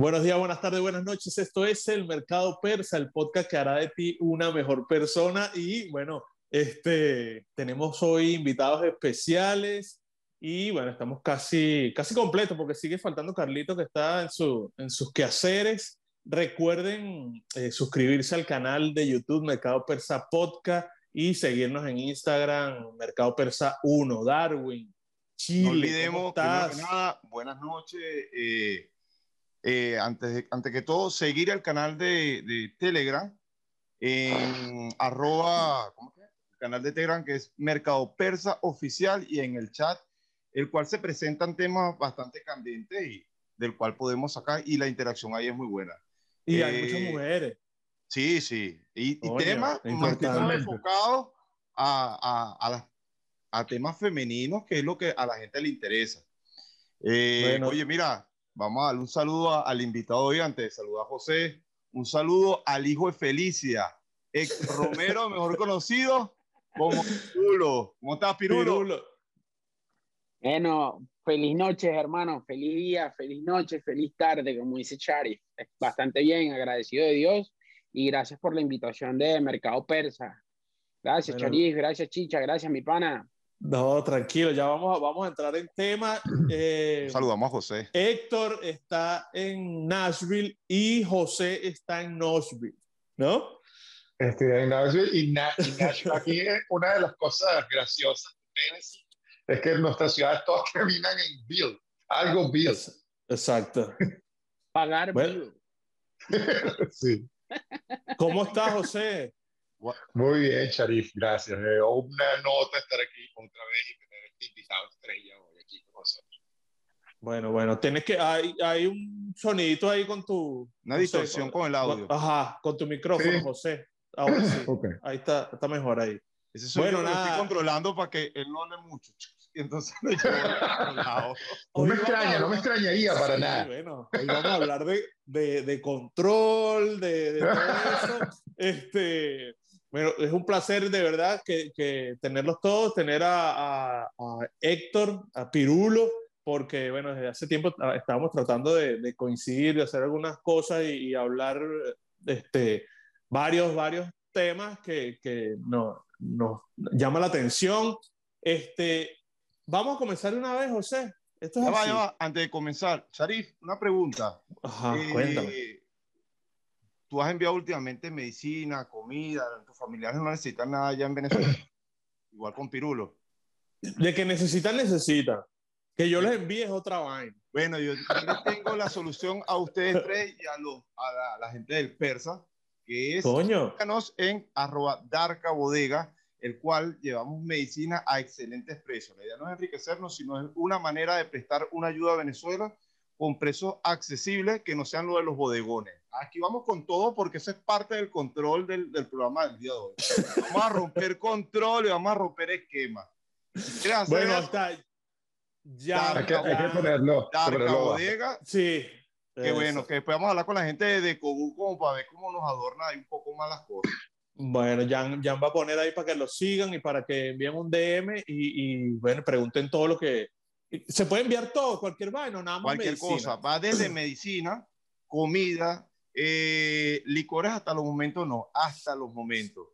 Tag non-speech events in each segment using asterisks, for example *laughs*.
Buenos días, buenas tardes, buenas noches. Esto es el Mercado Persa, el podcast que hará de ti una mejor persona. Y bueno, este, tenemos hoy invitados especiales y bueno, estamos casi, casi completos porque sigue faltando Carlito que está en, su, en sus quehaceres. Recuerden eh, suscribirse al canal de YouTube Mercado Persa Podcast y seguirnos en Instagram Mercado Persa 1, Darwin. Chile, no olvidemos, nada, buenas noches. Eh, eh, antes, de, antes que todo, seguir el canal de, de Telegram en arroba, ¿cómo que? El canal de Telegram que es Mercado Persa Oficial y en el chat, el cual se presentan temas bastante candentes y del cual podemos sacar y la interacción ahí es muy buena. Y hay muchas eh, mujeres. Sí, sí. Y, y temas más que enfocados a, a, a, a, temas femeninos, que es lo que a la gente le interesa. Eh, Oye, mira, Vamos a darle un saludo al invitado hoy antes. Saludo a José. Un saludo al hijo de Felicia, ex Romero, *laughs* mejor conocido como Pirulo. ¿Cómo estás, Pirulo? Bueno, feliz noche, hermano. Feliz día, feliz noche, feliz tarde, como dice Chari. Bastante bien, agradecido de Dios y gracias por la invitación de Mercado Persa. Gracias, Chari, gracias, Chicha, gracias, mi pana. No, tranquilo, ya vamos a, vamos a entrar en tema. *clears throat* Eh, Saludamos a José. Héctor está en Nashville y José está en Nashville, ¿no? Estoy en Nashville y, Nashville aquí es una de las cosas graciosas es que nuestras ciudades todas *laughs* terminan en Bill, algo Bill. Exacto. Pagar Bill. *laughs* sí. ¿Cómo está José? Muy bien, Sharif, gracias. Eh, una nota estar aquí otra vez y tener este invitado estrella hoy aquí con nosotros. Bueno, bueno, tienes que, hay, hay un sonidito ahí con tu... Una distorsión con, el audio. Ajá, con tu micrófono, José. Ahora sí. *laughs* Ahí está, está mejor ahí. Ese bueno, nada. estoy controlando para que él no hable mucho. Y *laughs* entonces no *laughs* me extraña, no me extrañaría para nada. Bueno, hoy vamos a hablar de, de, de control, de, de todo eso. este, bueno, es un placer de verdad que, que tenerlos todos, tener a, a, Héctor, a Pirulo, porque bueno, desde hace tiempo estábamos tratando de, de coincidir, de hacer algunas cosas y, y, hablar este, varios, varios temas que, que nos, nos llama la atención. Este, vamos a comenzar una vez, José. Esto es ya va, ya va. Antes de comenzar, Sharif, una pregunta. Ajá, eh, cuéntame tú has enviado últimamente medicina, comida, tus familiares no necesitan nada allá en Venezuela. *clears throat* Igual con Pirulo. De que necesitan, necesitan. Que yo les envíe es otra vaina. Bueno, yo, tengo la solución a ustedes tres y a, los, a, la, gente del Persa, que es Coño. en arroba darca bodega, el cual llevamos medicina a excelentes precios. La idea no es enriquecernos, sino es una manera de prestar una ayuda a Venezuela con precios accesibles que no sean lo de los bodegones. Aquí vamos con todo porque eso es parte del control del, del programa del día de hoy. Vamos a romper control y vamos a romper esquema. Bueno, está. Ya, hay que, hay que ponerlo. Darca bodega. Sí. Qué bueno, que después vamos a hablar con la gente de Cobu como para ver cómo nos adorna ahí un poco más las cosas. Bueno, Jan, Jan va a poner ahí para que lo sigan y para que envíen un DM y, y bueno, pregunten todo lo que, se puede enviar todo, cualquier vaina, nada más. Cualquier cosa, va desde *clears throat* medicina, comida, eh, licores hasta los momentos, no, hasta los momentos.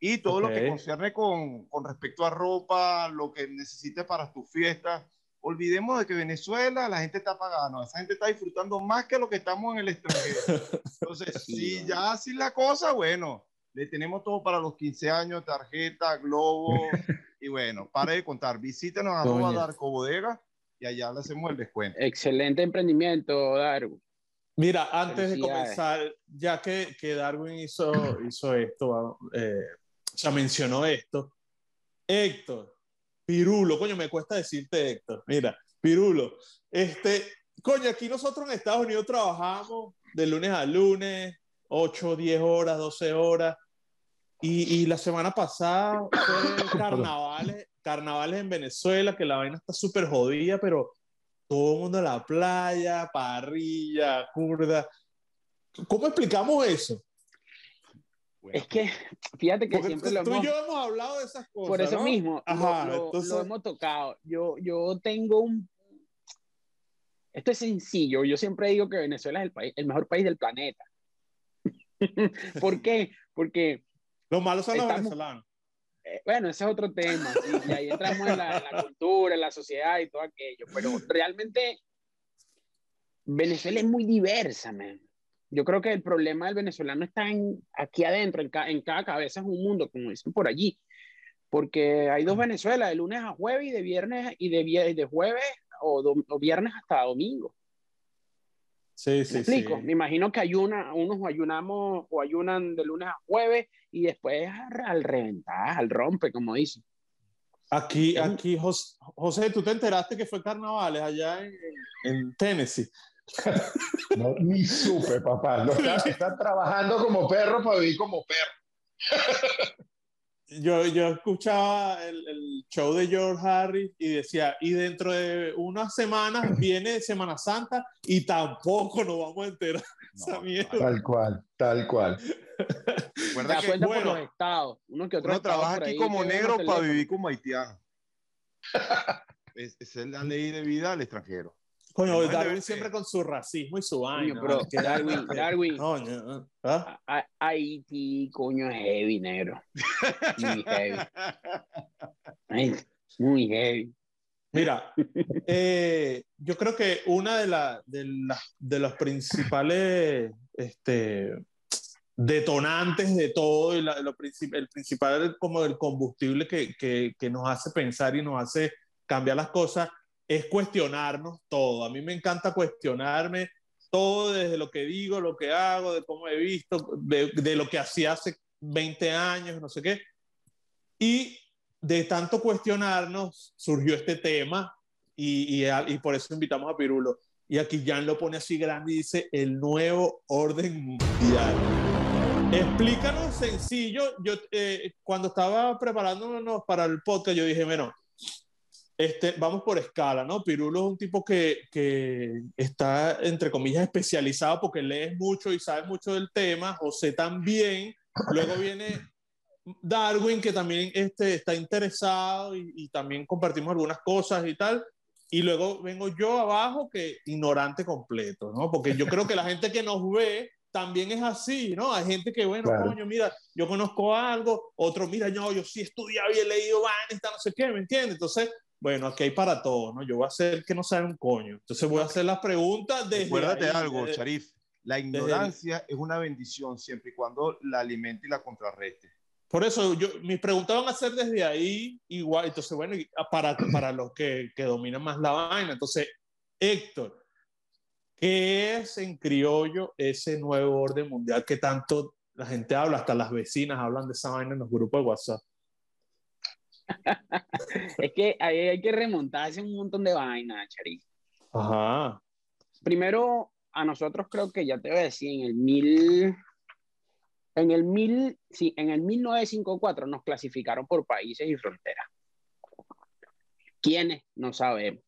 Y todo lo que concierne con, con, respecto a ropa, lo que necesites para tus fiestas. Olvidemos de que Venezuela la gente está pagando, esa gente está disfrutando más que lo que estamos en el extranjero. *laughs* Entonces, si ya así la cosa, bueno, le tenemos todo para los 15 años, tarjeta, globo, *laughs* y bueno, para de contar, visítenos a Darko Bodega y allá le hacemos el descuento. Excelente emprendimiento, Darwin. Mira, antes de comenzar, ya que, que Darwin hizo, hizo esto, eh, sea, mencionó esto, Héctor, Pirulo, coño, me cuesta decirte Héctor, mira, Pirulo, este, coño, aquí nosotros en Estados Unidos trabajamos de lunes a lunes, 8, 10 horas, 12 horas, y, y la semana pasada fue *laughs* carnavales, carnavales en Venezuela, que la vaina está súper jodida, pero todo el mundo en la playa, parrilla, curda. ¿Cómo explicamos eso? Es que, fíjate que siempre lo tú hemos... y yo hemos hablado de esas cosas. Por eso ¿no? mismo, Ajá, lo, lo, entonces... lo, hemos tocado. Yo, yo tengo un. Esto es sencillo. Yo siempre digo que Venezuela es el, país, el mejor país del planeta. *laughs* ¿Por qué? Porque... Los malos son los venezolanos. Eh, bueno, ese es otro tema. y ahí entramos en la, cultura, en la sociedad y todo aquello. Pero realmente Venezuela es muy diversa, man. Yo creo que el problema del venezolano está en, aquí adentro, en, en cada cabeza es un mundo, como dicen por allí. Porque hay dos Venezuelas, de lunes a jueves y de viernes y de, de jueves o, o viernes hasta domingo. Sí, sí, ¿Me explico? Me imagino que ayuna, unos ayunamos o ayunan de lunes a jueves y después al reventar, al rompe, como dicen. Aquí, aquí, José, ¿tú te enteraste que fue carnavales allá en, en Tennessee? *laughs* No, ni supe, papá. Lo *laughs* está, trabajando como perro para vivir como perro. *laughs* Yo, yo escuchaba el, el, show de George Harris y decía, y dentro de unas semanas *laughs* viene Semana Santa y tampoco nos vamos a enterar. tal cual, tal cual. Recuerda que, bueno, los estados. Uno, que otro trabaja aquí como negro para vivir como haitiano. *laughs* es, esa es la ley de vida al extranjero. Coño, Darwin siempre con su racismo y su vaina. Pero Darwin, *laughs* Darwin. Coño, ¿ah? Haití, coño, es heavy, negro. *laughs* Muy heavy. muy heavy. Mira, eh, yo creo que una de, la, de, la, de los principales este, detonantes de todo y lo, el principal como del combustible que, que, que nos hace pensar y nos hace cambiar las cosas es cuestionarnos todo. A mí me encanta cuestionarme todo desde lo que digo, lo que hago, de cómo he visto, de, lo que hacía hace 20 años, no sé qué. Y de tanto cuestionarnos surgió este tema y, y, y, por eso invitamos a Pirulo. Y aquí Jan lo pone así grande y dice el nuevo orden mundial. Explícanos sencillo. Yo eh, cuando estaba preparándonos para el podcast, yo dije, bueno, este, vamos por escala, ¿no? Pirulo es un tipo que, que, está, entre comillas, especializado porque lees mucho y sabe mucho del tema. José también. Luego viene Darwin, que también este, está interesado y, y, también compartimos algunas cosas y tal. Y luego vengo yo abajo, que ignorante completo, ¿no? Porque yo creo que la gente que nos ve también es así, ¿no? Hay gente que, bueno, coño, mira, yo conozco algo, otro, mira, yo, yo sí he estudiado y he leído está no sé qué, ¿me entiendes? Entonces, bueno, aquí hay para todo, ¿no? Yo voy a hacer que no sabe un coño. Entonces voy a hacer las preguntas de. Acuérdate algo, Sharif. La ignorancia es una bendición siempre y cuando la alimente y la contrarreste. Por eso, yo, mis preguntas van a ser desde ahí igual. Entonces, bueno, para, para los que, que dominan más la vaina. Entonces, Héctor, ¿qué es en criollo ese nuevo orden mundial que tanto la gente habla? Hasta las vecinas hablan de esa vaina en los grupos de WhatsApp. *laughs* es que ahí hay que remontarse un montón de vainas, Chari. Ajá. Primero, a nosotros creo que ya te voy a decir, en el mil, en el mil, sí, en el 1954 nos clasificaron por países y fronteras. ¿Quiénes? No sabemos.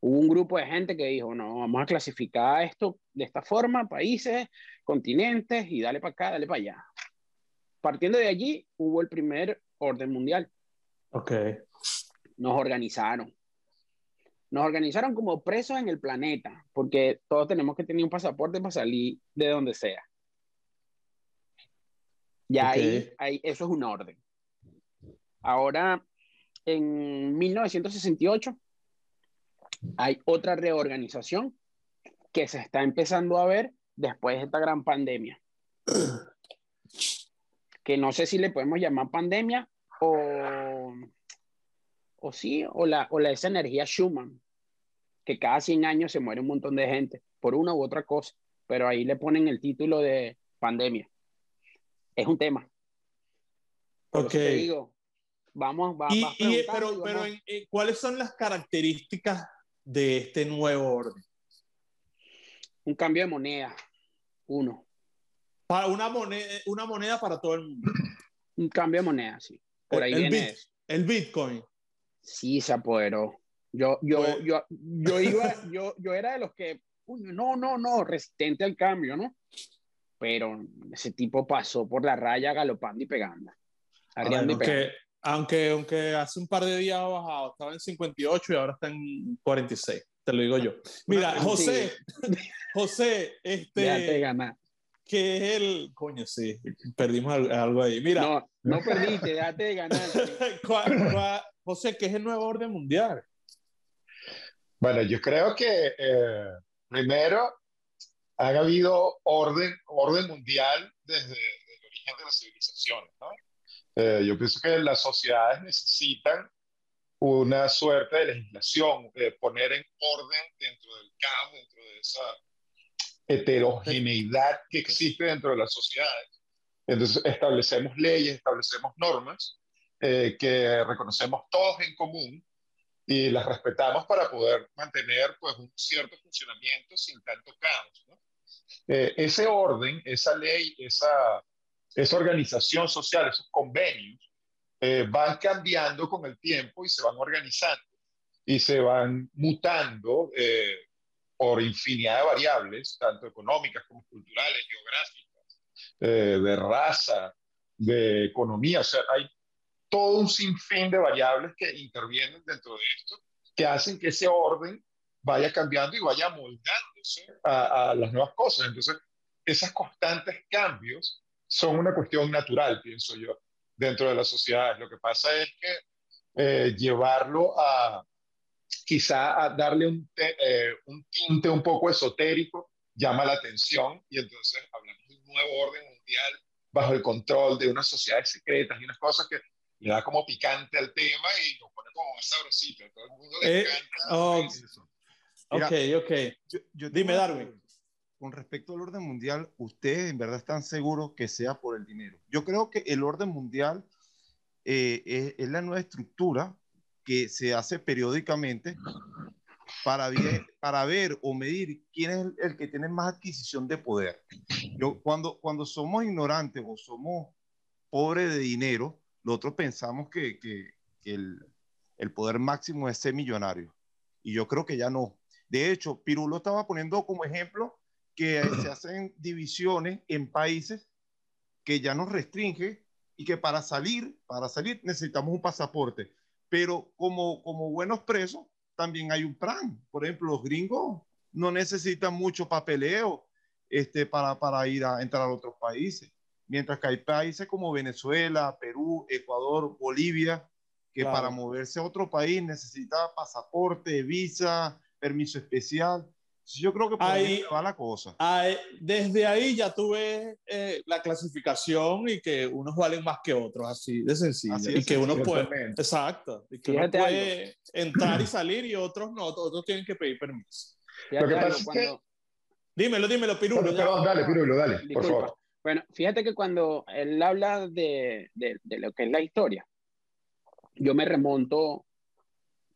Hubo un grupo de gente que dijo, no, vamos a clasificar esto de esta forma, países, continentes, y dale para acá, dale para allá. Partiendo de allí, hubo el primer orden mundial. Ok. Nos organizaron. Nos organizaron como presos en el planeta, porque todos tenemos que tener un pasaporte para salir de donde sea. Y ahí, ahí, eso es un orden. Ahora, en 1968, hay otra reorganización que se está empezando a ver después de esta gran pandemia *clears throat* que no sé si le podemos llamar pandemia o, o sí, o la, o la esa energía Schumann, que cada 100 años se muere un montón de gente por una u otra cosa, pero ahí le ponen el título de pandemia. Es un tema. ok. digo, vamos, va, y, pero, pero ¿cuáles son las características de este nuevo orden? Un cambio de moneda, uno. Para una moneda, una moneda para todo el mundo. *clears throat* Un cambio de moneda, sí. Por ahí el, viene el Bitcoin. Sí, se apoderó. Yo, yo, pues- yo, yo *laughs* iba, yo, yo era de los que, no, no, no, resistente al cambio, ¿no? Pero ese tipo pasó por la raya galopando y pegando. aunque, aunque, aunque hace un par de días ha bajado, estaba en 58 y ahora está en 46. te lo digo yo. Mira, José, *laughs* José, este... ¿Qué es el... Coño, sí, perdimos algo ahí. Mira. No, no perdiste, déjate de ganar. *laughs* José, ¿qué es el nuevo orden mundial? Bueno, yo creo que eh, primero ha habido orden, orden mundial desde, el origen de las civilizaciones. ¿no? Eh, yo pienso que las sociedades necesitan una suerte de legislación, de poner en orden dentro del caos, dentro de esa heterogeneidad que existe dentro de las sociedades. Entonces establecemos leyes, establecemos normas eh, que reconocemos todos en común y las respetamos para poder mantener pues, un cierto funcionamiento sin tanto caos. ¿no? Eh, ese orden, esa ley, esa, esa organización social, esos convenios, eh, van cambiando con el tiempo y se van organizando y se van mutando eh, por infinidad de variables, tanto económicas como culturales, geográficas, de raza, de economía. O sea, hay todo un sinfín de variables que intervienen dentro de esto, que hacen que ese orden vaya cambiando y vaya moldándose a, las nuevas cosas. Entonces, esos constantes cambios son una cuestión natural, pienso yo, dentro de las sociedades. Lo que pasa es que eh, llevarlo a quizá a darle un, eh, un tinte un poco esotérico llama la atención y entonces hablamos de un nuevo orden mundial bajo el control de unas sociedades secretas y unas cosas que le da como picante al tema y lo pone como más sabrosito. todo el mundo le eh, encanta. Oh, ok, ok. Yo, Dime, Darwin. Con respecto al orden mundial, ¿ustedes en verdad están seguros que sea por el dinero? Yo creo que el orden mundial eh, es, la nueva estructura que se hace periódicamente para, para ver o medir quién es el, que tiene más adquisición de poder. Yo, cuando, cuando somos ignorantes o somos pobres de dinero, nosotros pensamos que, que, el, el, poder máximo es ser millonario. Y yo creo que ya no. De hecho, Pirulo estaba poniendo como ejemplo que *clears throat* se hacen divisiones en países que ya nos restringe y que para salir, para salir necesitamos un pasaporte. Pero como, como buenos presos, también hay un plan. Por ejemplo, los gringos no necesitan mucho papeleo este, para, para ir a entrar a otros países mientras que hay países como Venezuela, Perú, Ecuador, Bolivia, que para moverse a otro país necesita pasaporte, visa, permiso especial. Yo creo que por ahí va la cosa. desde ahí ya tuve eh, la clasificación y que unos valen más que otros, así de sencillo. y que uno puede, exacto, y que uno puede entrar y salir y otros no, otros tienen que pedir permiso. Lo que pasa es que... Dímelo, dímelo, Pirulo. dale, Pirulo, dale, por favor. Bueno, fíjate que cuando él habla de, de, lo que es la historia, yo me remonto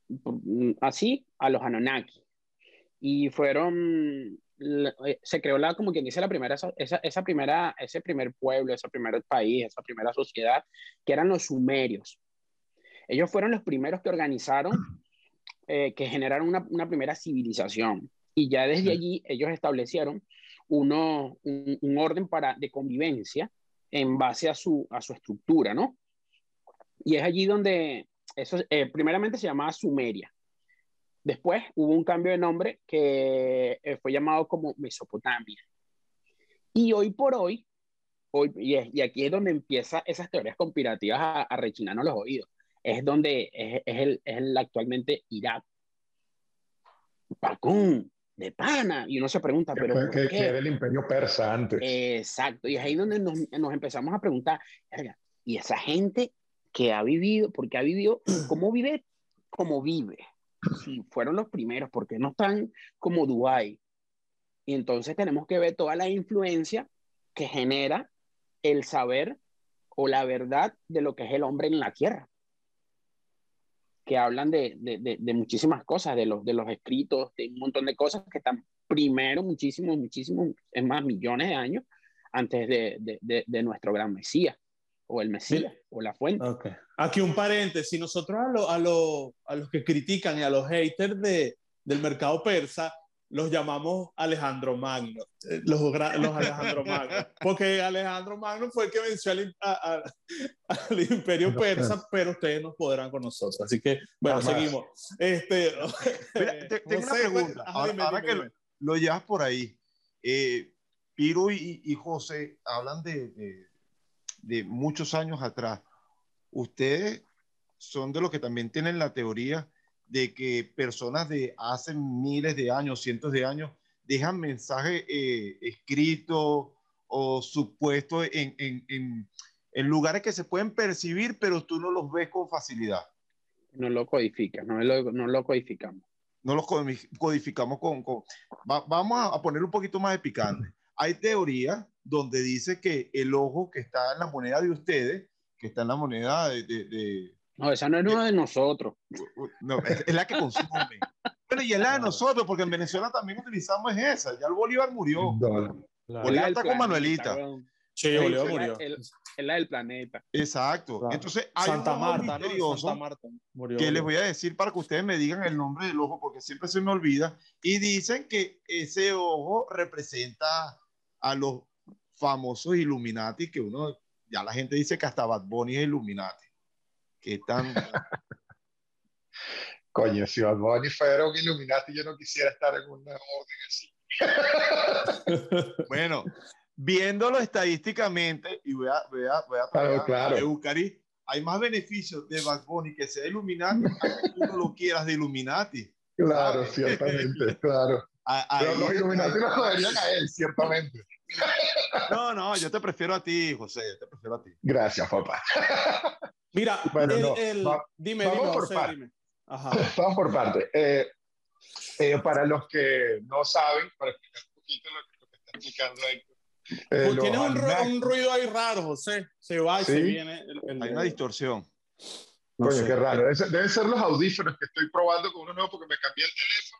mm, así a los Anunnaki. Y fueron, eh, se creó la, como quien dice, la primera, esa, esa primera, ese primer pueblo, ese primer país, esa primera sociedad, que eran los sumerios. Ellos fueron los primeros que organizaron, eh, que generaron una, una primera civilización. Y ya desde allí ellos establecieron uno, un, orden para, de convivencia en base a su, a su estructura, ¿no? Y es allí donde, eso eh, primeramente se llamaba Sumeria. Después hubo un cambio de nombre que eh, fue llamado como Mesopotamia. Y hoy por hoy, hoy y, aquí es donde empiezan esas teorías conspirativas a, a rechinarnos los oídos. Es donde es, es, el, es el actualmente Irak. Pacún, de pana. Y uno se pregunta, pero. Que, era el imperio persa antes. Exacto. Y es ahí donde nos, nos empezamos a preguntar, y esa gente que ha vivido, porque ha vivido, ¿cómo vive? ¿Cómo vive? Si fueron los primeros, porque no están como Dubái? Y entonces tenemos que ver toda la influencia que genera el saber o la verdad de lo que es el hombre en la tierra que hablan de, de, de, muchísimas cosas, de los, de los escritos, de un montón de cosas que están primero muchísimos, muchísimos, es más, millones de años antes de, nuestro gran Mesías, o el Mesías, o la fuente. Okay. Aquí un paréntesis, nosotros a, lo, a, lo, a los que critican y a los haters de, del mercado persa, los llamamos Alejandro Magno, eh, los, los Alejandro Magno, *laughs* porque Alejandro Magno fue el que venció al, al imperio persa, pero ustedes no podrán con nosotros. Así que, bueno, seguimos. Este, *laughs* tengo una pregunta. ahora, que lo, llevas por ahí, eh, Piro y, José hablan de, de muchos años atrás. Ustedes son de los que también tienen la teoría de que personas de hace miles de años, cientos de años, dejan mensajes eh, escritos o supuestos en, en, en, lugares que se pueden percibir, pero tú no los ves con facilidad. No lo codificas, no lo, no lo codificamos. No los codificamos con... con... vamos a poner un poquito más de picante. Hay teoría donde dice que el ojo que está en la moneda de ustedes, que está en la moneda de no, esa no es uno de nosotros. No, es, la que consume. bueno, y es la de nosotros, porque en Venezuela también utilizamos esa. Ya el Bolívar murió. Bolívar está con Manuelita. Sí, Bolívar murió. Es la del planeta. Exacto. Entonces, hay Santa Marta, ¿no? Santa Marta. Murió, que les voy a decir para que ustedes me digan el nombre del ojo, porque siempre se me olvida. Y dicen que ese ojo representa a los famosos Illuminati, que uno, ya la gente dice que hasta Bad Bunny es Illuminati que tan... *laughs* Coño, si Bad Bunny fuera un Illuminati, yo no quisiera estar en una orden así. *laughs* bueno, viéndolo estadísticamente, y voy a, voy a, voy a, claro, claro. Eucari, hay más beneficios de Bad Bunny que sea Illuminati a que tú no lo quieras de Illuminati. Claro, ciertamente, *laughs* claro. Pero los Illuminati lo joderían a él, ciertamente. *laughs* No, no, yo te prefiero a ti, José, te prefiero a ti. Gracias, papá. Mira, *laughs* el, dime, vamos por parte. *laughs* Vamos por parte. Eh, eh, para los que no saben, para explicar un poquito lo que, está explicando Héctor. Eh, tienes un, ruido ahí raro, José. Se va y se viene. Hay una distorsión. Coño, qué raro. Deben ser los audífonos que estoy probando con uno nuevo porque me cambié el teléfono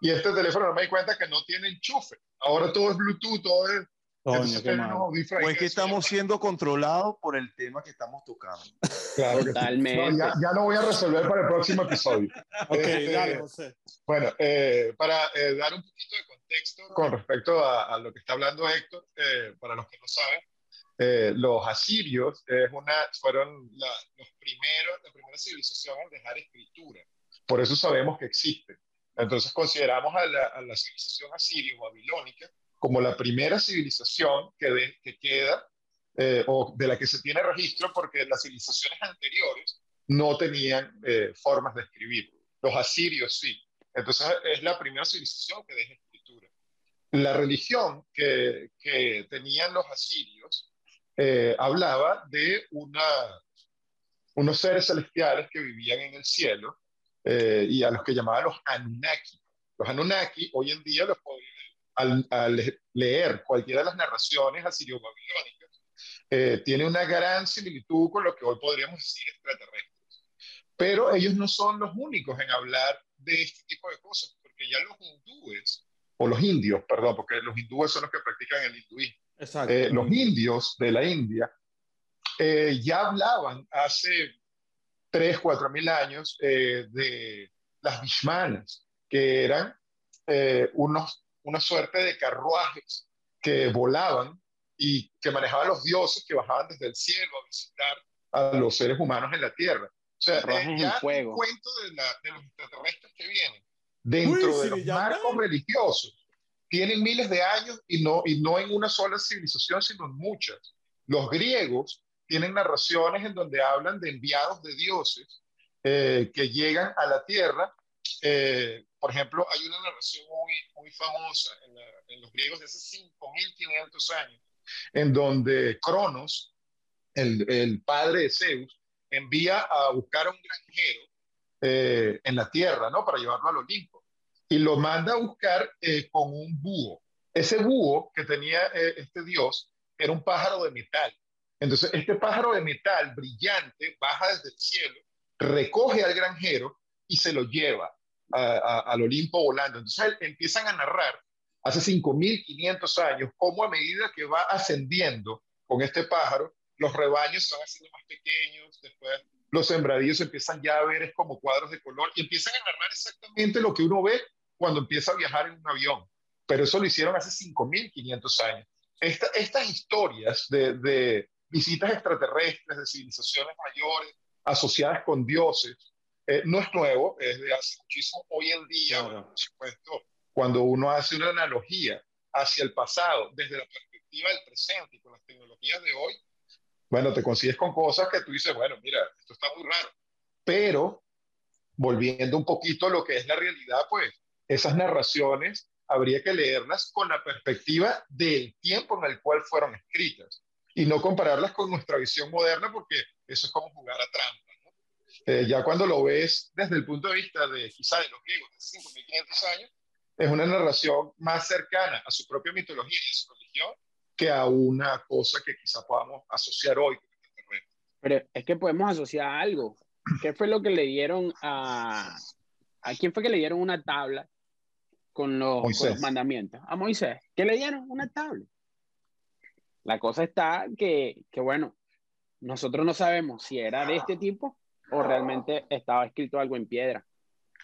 y este teléfono no me di cuenta que no tiene enchufe. Ahora todo es Bluetooth, todo es pues que estamos siendo controlados por el tema que estamos tocando. Claro Totalmente. ya, lo voy a resolver para el próximo episodio. *laughs* ok, este, dale, José. Bueno, eh, para eh, dar un poquito de contexto con respecto a, lo que está hablando Héctor, eh, para los que no saben, los asirios es una, fueron la, los primeros, la primera civilización en dejar escritura. Por eso sabemos que existen. Entonces consideramos a la, a la civilización asiria o babilónica como la primera civilización que, que queda eh, o de la que se tiene registro porque las civilizaciones anteriores no tenían eh, formas de escribir. Los asirios sí. Entonces es la primera civilización que deja escritura. La religión que, que tenían los asirios eh, hablaba de una, unos seres celestiales que vivían en el cielo y a los que llamaban los Anunnaki. Los Anunnaki hoy en día los podemos al, leer cualquiera de las narraciones asirio-babilónicas, eh, tiene una gran similitud con lo que hoy podríamos decir extraterrestres. Pero ellos no son los únicos en hablar de este tipo de cosas, porque ya los hindúes, o los indios, perdón, porque los hindúes son los que practican el hinduismo. Eh, los indios de la India eh, ya hablaban hace 3, 4 mil años de las Vishmanas, que eran unos una suerte de carruajes que volaban y que manejaban los dioses que bajaban desde el cielo a visitar a los seres humanos en la tierra. O sea, es ya un cuento de, los extraterrestres que vienen dentro de los marcos religiosos. Tienen miles de años y no, y no en una sola civilización, sino en muchas. Los griegos tienen narraciones en donde hablan de enviados de dioses eh, que llegan a la tierra eh, por ejemplo, hay una narración muy, muy famosa en, los griegos de hace 5.500 años, en donde Cronos, el, el, padre de Zeus, envía a buscar a un granjero eh, en la tierra, ¿no? Para llevarlo al Olimpo. Y lo manda a buscar eh, con un búho. Ese búho que tenía este dios era un pájaro de metal. Entonces, este pájaro de metal brillante baja desde el cielo, recoge al granjero y se lo lleva al Olimpo volando. Entonces empiezan a narrar hace 5.500 años cómo a medida que va ascendiendo con este pájaro, los rebaños se van haciendo más pequeños, después los sembradíos empiezan ya a ver es como cuadros de color y empiezan a narrar exactamente lo que uno ve cuando empieza a viajar en un avión, pero eso lo hicieron hace 5.500 años. estas historias de, visitas extraterrestres, de civilizaciones mayores asociadas con dioses, eh, no es nuevo, es de hace muchísimo. Hoy en día, por supuesto, cuando uno hace una analogía hacia el pasado desde la perspectiva del presente y con las tecnologías de hoy, bueno, te consigues con cosas que tú dices, bueno, mira, esto está muy raro. Pero, volviendo un poquito a lo que es la realidad, pues esas narraciones habría que leerlas con la perspectiva del tiempo en el cual fueron escritas y no compararlas con nuestra visión moderna porque eso es como jugar a trampa. Eh, ya cuando lo ves desde el punto de vista de quizá de los griegos de 5.500 años, es una narración más cercana a su propia mitología y a su religión que a una cosa que quizá podamos asociar hoy. Pero es que podemos asociar algo. ¿Qué fue lo que le dieron a... ¿A quién fue que le dieron una tabla con los, con los mandamientos? A Moisés. ¿Qué le dieron? Una tabla. La cosa está que, que, bueno, nosotros no sabemos si era de este tipo o realmente estaba escrito algo en piedra.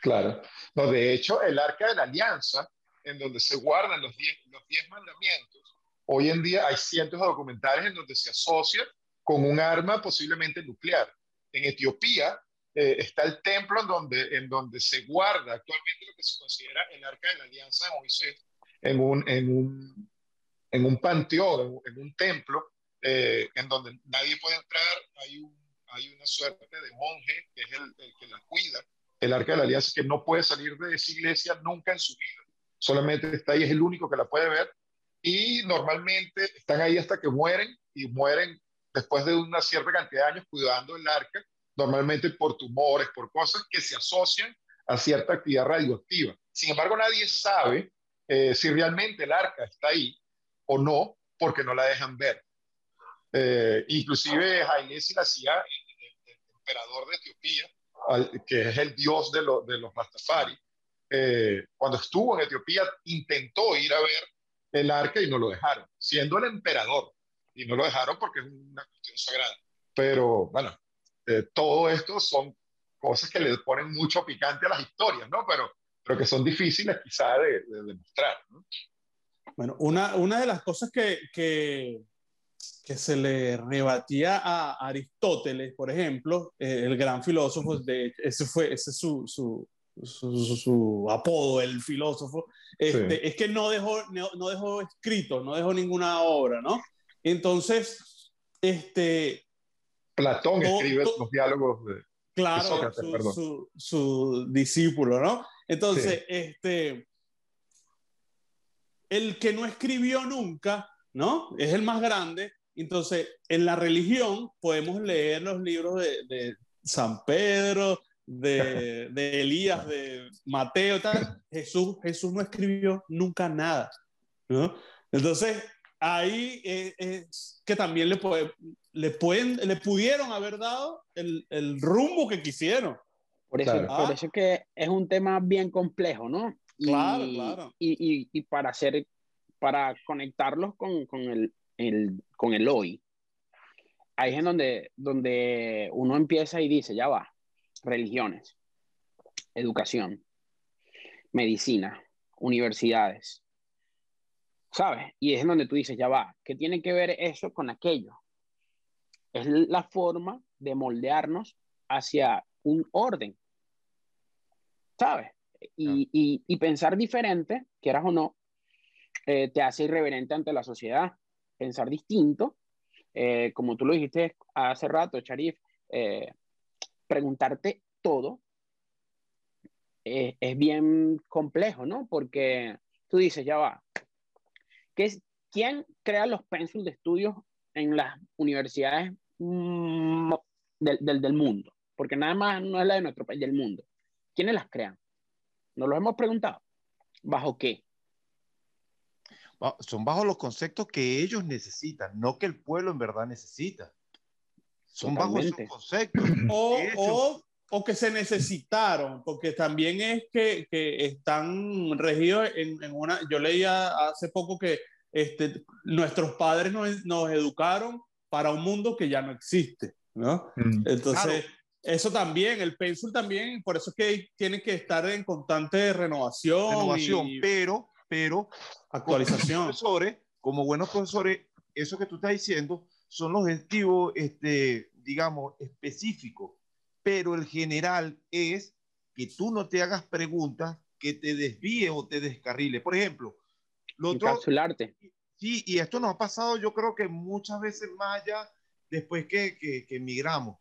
Claro. No, de hecho, el arca de la alianza, en donde se guardan los diez, los diez mandamientos, hoy en día hay cientos de documentales en donde se asocia con un arma posiblemente nuclear. En Etiopía eh, está el templo en donde, en donde se guarda actualmente lo que se considera el arca de la alianza de Moisés, en un, en un, en un panteón, en, un templo, eh, en donde nadie puede entrar, hay un hay una suerte de monje que es el, que la cuida, el arca de la alianza, que no puede salir de esa iglesia nunca en su vida. Solamente está ahí, es el único que la puede ver. Y normalmente están ahí hasta que mueren y mueren después de una cierta cantidad de años cuidando el arca, normalmente por tumores, por cosas que se asocian a cierta actividad radioactiva. Sin embargo, nadie sabe eh, si realmente el arca está ahí o no, porque no la dejan ver. Eh, inclusive Haile Selassie, emperador de Etiopía, que es el dios de, de los Rastafari, eh, cuando estuvo en Etiopía intentó ir a ver el arca y no lo dejaron, siendo el emperador. Y no lo dejaron porque es una cuestión sagrada. Pero bueno, eh, todo esto son cosas que le ponen mucho picante a las historias, ¿no? Pero, pero que son difíciles quizá de, demostrar. Bueno, una, una de las cosas que, que, que se le rebatía a Aristóteles, por ejemplo, eh, el gran filósofo, de, ese fue ese su, su, su, apodo, el filósofo, este, es que no dejó, no, dejó escrito, no dejó ninguna obra, ¿no? Entonces, este... Platón escribe los diálogos de, claro, Sócrates, su, su, discípulo, ¿no? Entonces, este... El que no escribió nunca, ¿no? Es el más grande, entonces, en la religión podemos leer los libros de, San Pedro, de, Elías, de Mateo, tal. Jesús, Jesús no escribió nunca nada. ¿no? Entonces, ahí es que también le, le, pueden, le pudieron haber dado el, rumbo que quisieron. Por eso, por eso es que es un tema bien complejo, ¿no? Claro, claro. Y, y, para hacer, para conectarlos con, con el, con el hoy, ahí es en donde, donde uno empieza y dice, ya va, religiones, educación, medicina, universidades, ¿sabes? Y es en donde tú dices, ya va, ¿qué tiene que ver eso con aquello? Es la forma de moldearnos hacia un orden, ¿sabes? Y, pensar diferente, quieras o no, eh, te hace irreverente ante la sociedad pensar distinto, eh, como tú lo dijiste hace rato, Sharif, eh, preguntarte todo es bien complejo, ¿no? Porque tú dices, ya va, ¿qué es, ¿quién crea los pénsulos de estudios en las universidades mm, del, del, del, mundo? Porque nada más no es la de nuestro país, del mundo. ¿Quiénes las crean? Nos lo hemos preguntado. ¿Bajo qué? son bajo los conceptos que ellos necesitan, no que el pueblo en verdad necesita. Son bajo esos conceptos. *clears throat* O, o, que se necesitaron, porque también es que, que están regidos en, en, una... Yo leía hace poco que este, nuestros padres nos, nos, educaron para un mundo que ya no existe, ¿no? Mm. Entonces... Eso también, el Pensul también, por eso es que tiene que estar en constante renovación. Renovación, pero, pero. Actualización. profesores, como buenos profesores, eso que tú estás diciendo son los objetivos, este, digamos, específicos, pero el general es que tú no te hagas preguntas que te desvíe o te descarrile. Por ejemplo, lo otro, Sí, y esto nos ha pasado yo creo que muchas veces más allá después que, que, que emigramos,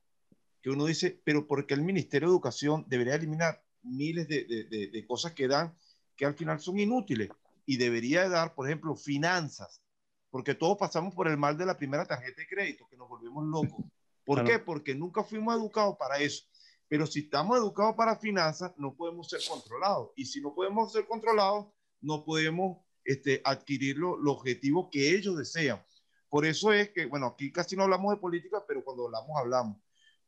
que uno dice, pero ¿por qué el Ministerio de Educación debería eliminar miles de, de, de cosas que dan que al final son inútiles? Y debería dar, por ejemplo, finanzas, porque todos pasamos por el mal de la primera tarjeta de crédito, que nos volvemos locos. ¿Por qué? Porque nunca fuimos educados para eso. Pero si estamos educados para finanzas, no podemos ser controlados. Y si no podemos ser controlados, no podemos este, adquirir los objetivos que ellos desean. Por eso es que, bueno, aquí casi no hablamos de política, pero cuando hablamos, hablamos.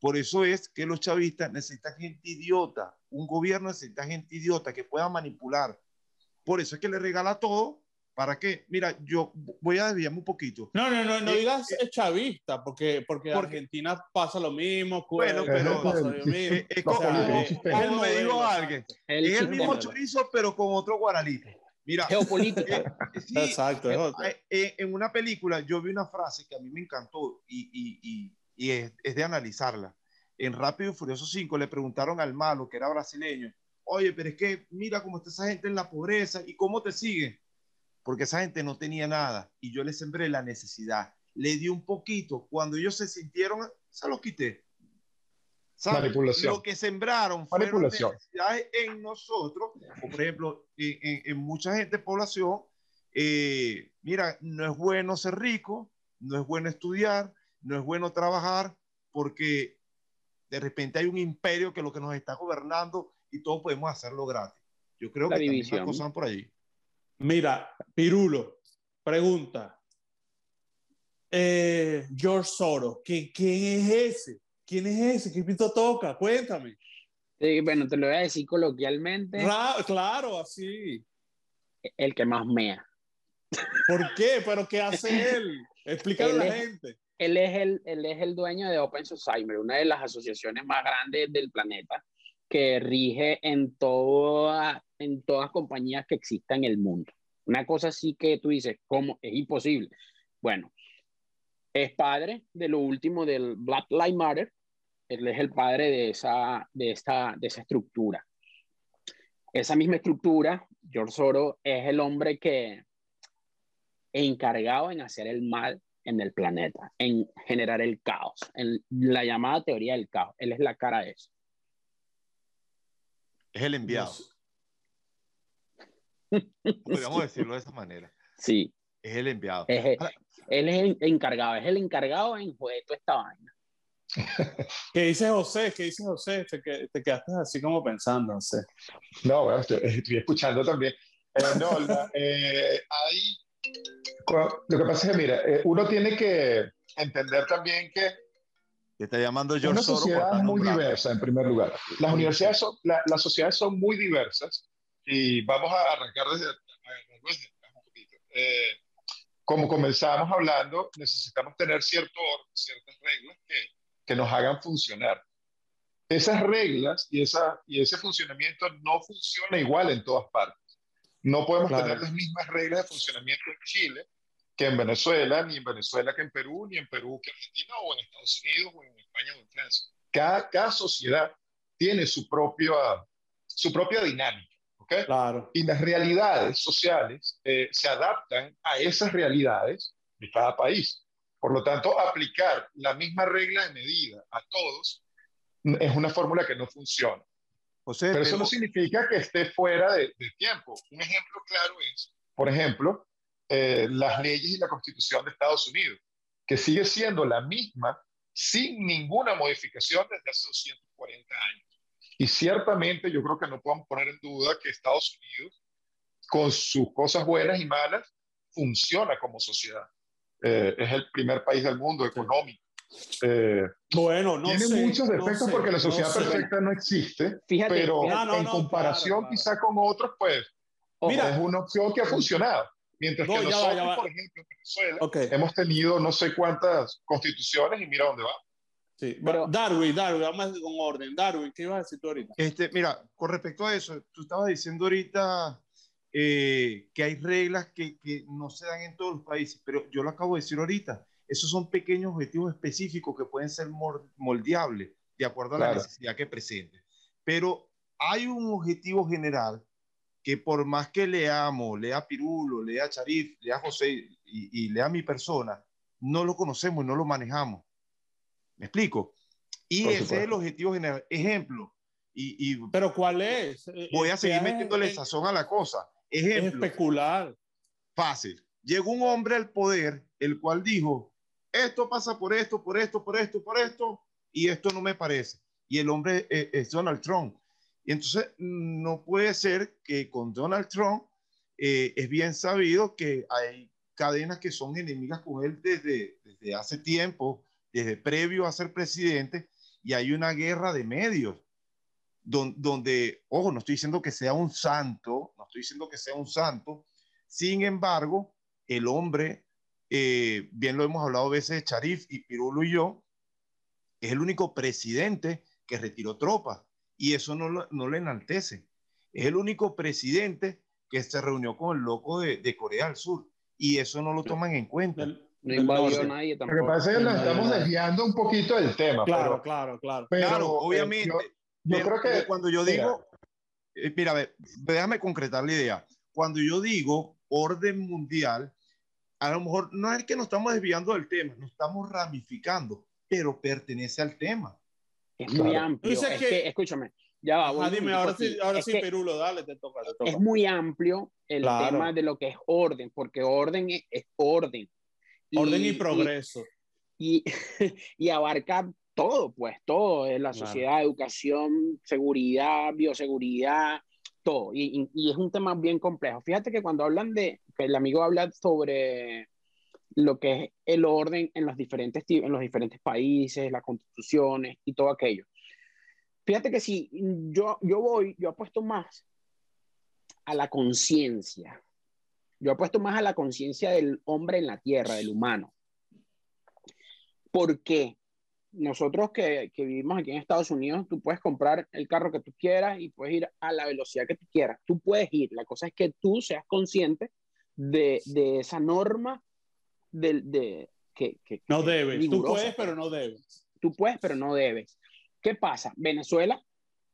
Por eso es que los chavistas necesitan gente idiota, un gobierno necesita gente idiota que pueda manipular. Por eso es que le regala todo ¿Para qué? Mira, yo voy a desviarme un poquito. No, no, no, no eh, digas eh, chavista, porque, porque, Argentina pasa lo mismo, bueno, pero pasa lo mismo. Es, es como, me dijo alguien, es el mismo chorizo, pero con otro guaralito. Mira, geopolítica. Eh, sí, Exacto. en una película yo vi una frase que a mí me encantó y, y, y, es, es, de analizarla. En Rápido y Furioso 5 le preguntaron al malo, que era brasileño, oye, pero es que mira cómo está esa gente en la pobreza y cómo te sigue porque esa gente no tenía nada y yo le sembré la necesidad. Le di un poquito, cuando ellos se sintieron, se los quité. Manipulación. Lo que sembraron fue necesidades en nosotros, o por ejemplo, en, mucha gente, población, eh, mira, no es bueno ser rico, no es bueno estudiar, no es bueno trabajar, porque de repente hay un imperio que lo que nos está gobernando y todos podemos hacerlo gratis. Yo creo que también las cosas van por allí. Mira, Pirulo, pregunta. Eh, George Soros, ¿quién, es ese? ¿Quién es ese? ¿Qué pito toca? Cuéntame. bueno, te lo voy a decir coloquialmente. claro, así. El que más mea. ¿Por qué? ¿Pero qué hace él? Explícale a la gente. Él es, el, él es el dueño de Open Society, una de las asociaciones más grandes del planeta que rige en, toda, en todas compañías que existan en el mundo. Una cosa así que tú dices, ¿cómo? Es imposible. Bueno, es padre de lo último del Black Lives Matter. Él es el padre de esa, de esta, de esa estructura. Esa misma estructura, George Soros es el hombre que encargado en hacer el mal en el planeta, en generar el caos, en la llamada teoría del caos. Él es la cara de eso. Es el enviado. *laughs* Podríamos decirlo de esa manera. Sí. Es el enviado. él es el encargado, es el encargado en joder toda esta vaina. *laughs* ¿Qué dice José? ¿Qué dice José? Te, te quedaste así como pensando, José. No, bueno, estoy, escuchando también. Eh, no, eh, lo que pasa es que, mira, eh, uno tiene que entender también que está llamando George Una sociedad muy diversa, en primer lugar. Las universidades son, las sociedades son muy diversas y vamos a arrancar desde, un poquito. Eh, como comenzamos hablando, necesitamos tener cierto orden, ciertas reglas que, que nos hagan funcionar. Esas reglas y, esa, y ese funcionamiento no funciona igual en todas partes. No podemos tener las mismas reglas de funcionamiento en Chile que en Venezuela, ni en Venezuela que en Perú, ni en Perú que en Argentina, o en Estados Unidos, o en España, o en Francia. Cada, cada sociedad tiene su, propia su propia dinámica. ¿okay? Claro. Y las realidades sociales eh, se adaptan a esas realidades de cada país. Por lo tanto, aplicar la misma regla de medida a todos es una fórmula que no funciona. José, pero eso no significa que esté fuera de, de tiempo. Un ejemplo claro es, por ejemplo, eh, las leyes y la constitución de Estados Unidos, que sigue siendo la misma sin ninguna modificación desde hace 240 años. Y ciertamente yo creo que no podemos poner en duda que Estados Unidos, con sus cosas buenas y malas, funciona como sociedad. Eh, es el primer país del mundo económico. Eh, bueno, no tiene muchos defectos porque la sociedad perfecta no existe, pero en comparación quizá con otros, pues Mira, es una opción que ha funcionado. Mientras que nosotros, por ejemplo, en Venezuela, hemos tenido no sé cuántas constituciones y mira dónde va. Sí, Pero, Darwin, Darwin, vamos con orden. Darwin, ¿qué ibas a decir tú ahorita? Este, mira, con respecto a eso, tú estabas diciendo ahorita eh, que hay reglas que, que, no se dan en todos los países, pero yo lo acabo de decir ahorita. Esos son pequeños objetivos específicos que pueden ser moldeables de acuerdo a la necesidad que presente. Pero hay un objetivo general que por más que leamos, lea Pirulo, lea Charif, lea José y, y lea mi persona, no lo conocemos y no lo manejamos. ¿Me explico? Y ese es el objetivo general. Ejemplo. Y, y ¿Pero cuál es? Voy a seguir metiéndole sazón a la cosa. Ejemplo. especular. Fácil. Llegó un hombre al poder, el cual dijo, esto pasa por esto, por esto, por esto, por esto, y esto no me parece. Y el hombre es, es Donald Trump. Y entonces no puede ser que con Donald Trump eh, es bien sabido que hay cadenas que son enemigas con él desde, desde hace tiempo, desde previo a ser presidente, y hay una guerra de medios, donde, ojo, no estoy diciendo que sea un santo, no estoy diciendo que sea un santo, sin embargo, el hombre, eh, bien lo hemos hablado a veces de Charif y Pirulo y yo, es el único presidente que retiró tropas, y eso no, lo, no le enaltece. Es el único presidente que se reunió con el loco de, de Corea del Sur, y eso no lo toman en cuenta. No invadió a nadie tampoco. Lo que pasa es que nos estamos desviando un poquito del tema. Claro, claro, claro. Pero, claro, obviamente. Yo, creo que cuando yo digo, mira, eh, mira, déjame concretar la idea. Cuando yo digo orden mundial, a lo mejor no es que nos estamos desviando del tema, nos estamos ramificando, pero pertenece al tema. Es muy amplio. Es que, escúchame, ya va. Ah, dime, ahora sí, ahora sí, Perulo, dale, te toca, te toca. Es muy amplio el tema de lo que es orden, porque orden es orden. Orden y, progreso. Y, *laughs* y, abarca todo, pues todo, la sociedad, educación, seguridad, bioseguridad, todo. Y, y, es un tema bien complejo. Fíjate que cuando hablan de, que el amigo habla sobre lo que es el orden en los diferentes, en los diferentes países, las constituciones y todo aquello. Fíjate que si yo, yo voy, yo apuesto más a la conciencia, yo apuesto más a la conciencia del hombre en la tierra, del humano. Porque nosotros que, que, vivimos aquí en Estados Unidos, tú puedes comprar el carro que tú quieras y puedes ir a la velocidad que tú quieras. Tú puedes ir. La cosa es que tú seas consciente de, de esa norma de, de que, que, No debes. Tú puedes, pero no debes. Tú puedes, pero no debes. ¿Qué pasa? Venezuela,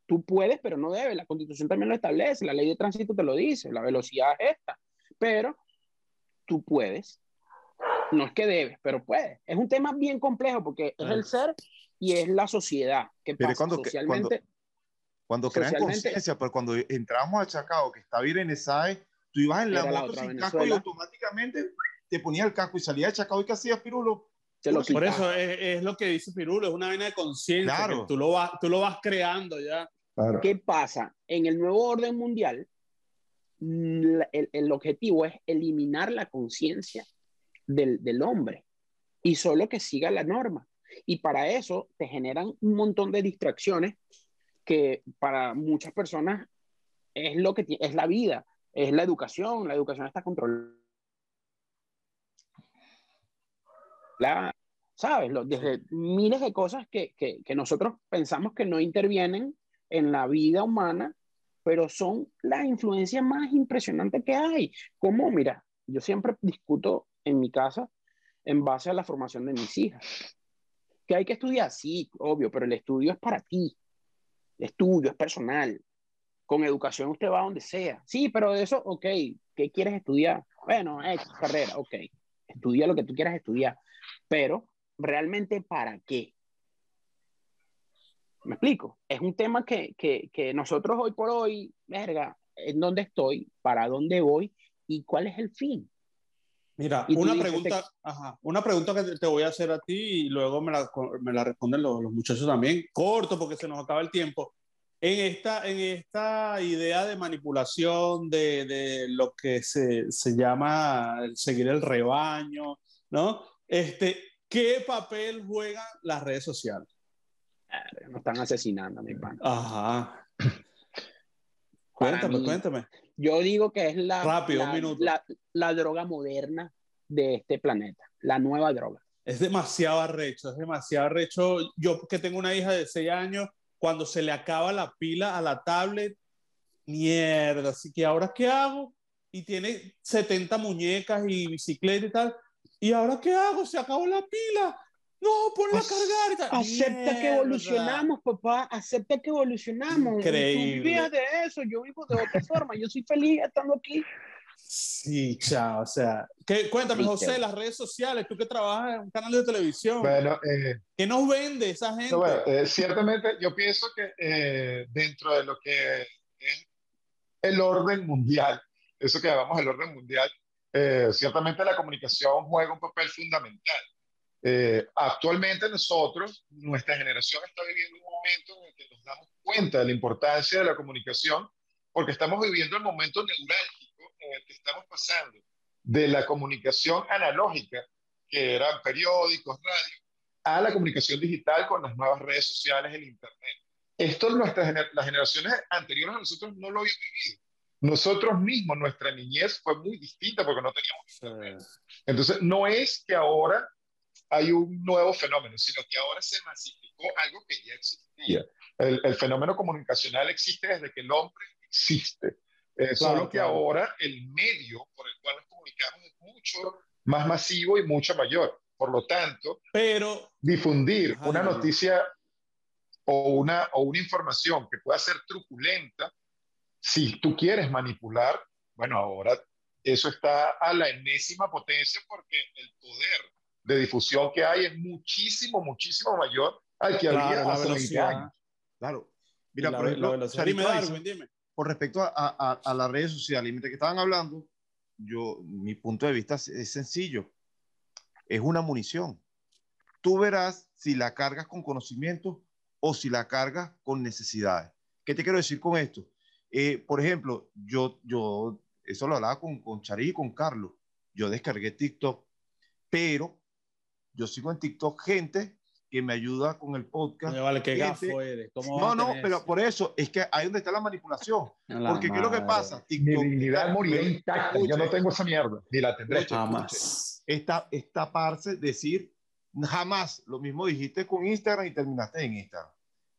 tú puedes, pero no debes. La constitución también lo establece. La ley de tránsito te lo dice. La velocidad es esta pero tú puedes. No es que debes, pero puedes. Es un tema bien complejo porque es el ser y es la sociedad. que pasa cuando, socialmente? Cuando, crean conciencia, pero cuando entramos a Chacao, que está bien en SAE, tú ibas en la moto sin casco y automáticamente te ponías el casco y salías de Chacao y ¿qué hacías, Pirulo? Por eso es, lo que dice Pirulo, es una vaina de conciencia. Claro. Tú, lo vas, tú lo vas creando ya. ¿Qué pasa? En el nuevo orden mundial, el, el objetivo es eliminar la conciencia del, del hombre y solo que siga la norma. Y para eso te generan un montón de distracciones que para muchas personas es lo que es la vida, es la educación, la educación está controlada. ¿Sabes? Desde miles de cosas que, que, que, nosotros pensamos que no intervienen en la vida humana pero son las influencias más impresionantes que hay. Como, mira, yo siempre discuto en mi casa en base a la formación de mis hijas. Que hay que estudiar, sí, obvio, pero el estudio es para ti. El estudio es personal. Con educación usted va a donde sea. Sí, pero de eso, ok, ¿qué quieres estudiar? Bueno, es carrera, ok. Estudia lo que tú quieras estudiar. Pero, ¿realmente para qué? ¿Me explico? Es un tema que, que, que nosotros hoy por hoy, verga, en dónde estoy, para dónde voy y cuál es el fin. Mira, una pregunta, ajá, una pregunta que te voy a hacer a ti y luego me la, me la responden los, los, muchachos también, corto porque se nos acaba el tiempo. En esta, en esta idea de manipulación de, de lo que se, se, llama seguir el rebaño, ¿no? Este, ¿Qué papel juegan las redes sociales? No están asesinando, mi pan. Ajá. Cuéntame, cuéntame. Yo digo que es la, Rápido, la, La, droga moderna de este planeta, la nueva droga. Es demasiado arrecho, es demasiado arrecho. Yo que tengo una hija de 6 años, cuando se le acaba la pila a la tablet, mierda, así que ahora qué hago? Y tiene 70 muñecas y bicicleta y tal. ¿Y ahora qué hago? Se acabó la pila. No, ponla a cargar. Y tal. Acepta que evolucionamos, papá. Acepta que evolucionamos. Increíble. Tú de eso. Yo vivo de otra forma. Yo soy feliz estando aquí. Sí, chao. O sea, ¿qué, cuéntame, José, las redes sociales, tú que trabajas en un canal de televisión. Bueno, eh, ¿qué nos vende esa gente? Bueno, eh, ciertamente, yo pienso que eh, dentro de lo que es el orden mundial, eso que llamamos el orden mundial, ciertamente la comunicación juega un papel fundamental. actualmente nosotros, nuestra generación está viviendo un momento en el que nos damos cuenta de la importancia de la comunicación porque estamos viviendo el momento neurálgico en el que estamos pasando de la comunicación analógica, que eran periódicos, radio, a la comunicación digital con las nuevas redes sociales, el Internet. Esto nuestras, las generaciones anteriores a nosotros no lo habían vivido. Nosotros mismos, nuestra niñez fue muy distinta porque no teníamos Internet. Entonces, no es que ahora hay un nuevo fenómeno, sino que ahora se masificó algo que ya existía. El, el fenómeno comunicacional existe desde que el hombre existe. Eh, solo que ahora el medio por el cual nos comunicamos es mucho más masivo y mucho mayor. Por lo tanto, pero difundir una noticia o una, o una información que pueda ser truculenta, si tú quieres manipular, bueno, ahora eso está a la enésima potencia porque el poder de difusión que hay es muchísimo, muchísimo mayor al que había hace 20 años. Claro. Mira, por ejemplo, dime con respecto a, las redes sociales, y mientras que estaban hablando, yo, mi punto de vista es, sencillo. Es una munición. Tú verás si la cargas con conocimiento o si la cargas con necesidades. ¿Qué te quiero decir con esto? Eh, por ejemplo, yo, yo, eso lo hablaba con, con y con Carlos. Yo descargué TikTok, pero yo sigo en TikTok gente que me ayuda con el podcast. vale, qué gafo eres. no, no, pero por eso es que ahí donde está la manipulación. Porque ¿qué es lo que pasa? Mi dignidad murió intacta. Yo no tengo esa mierda. Ni la tendré. Jamás. Esta, esta parte, decir jamás. Lo mismo dijiste con Instagram y terminaste en Instagram.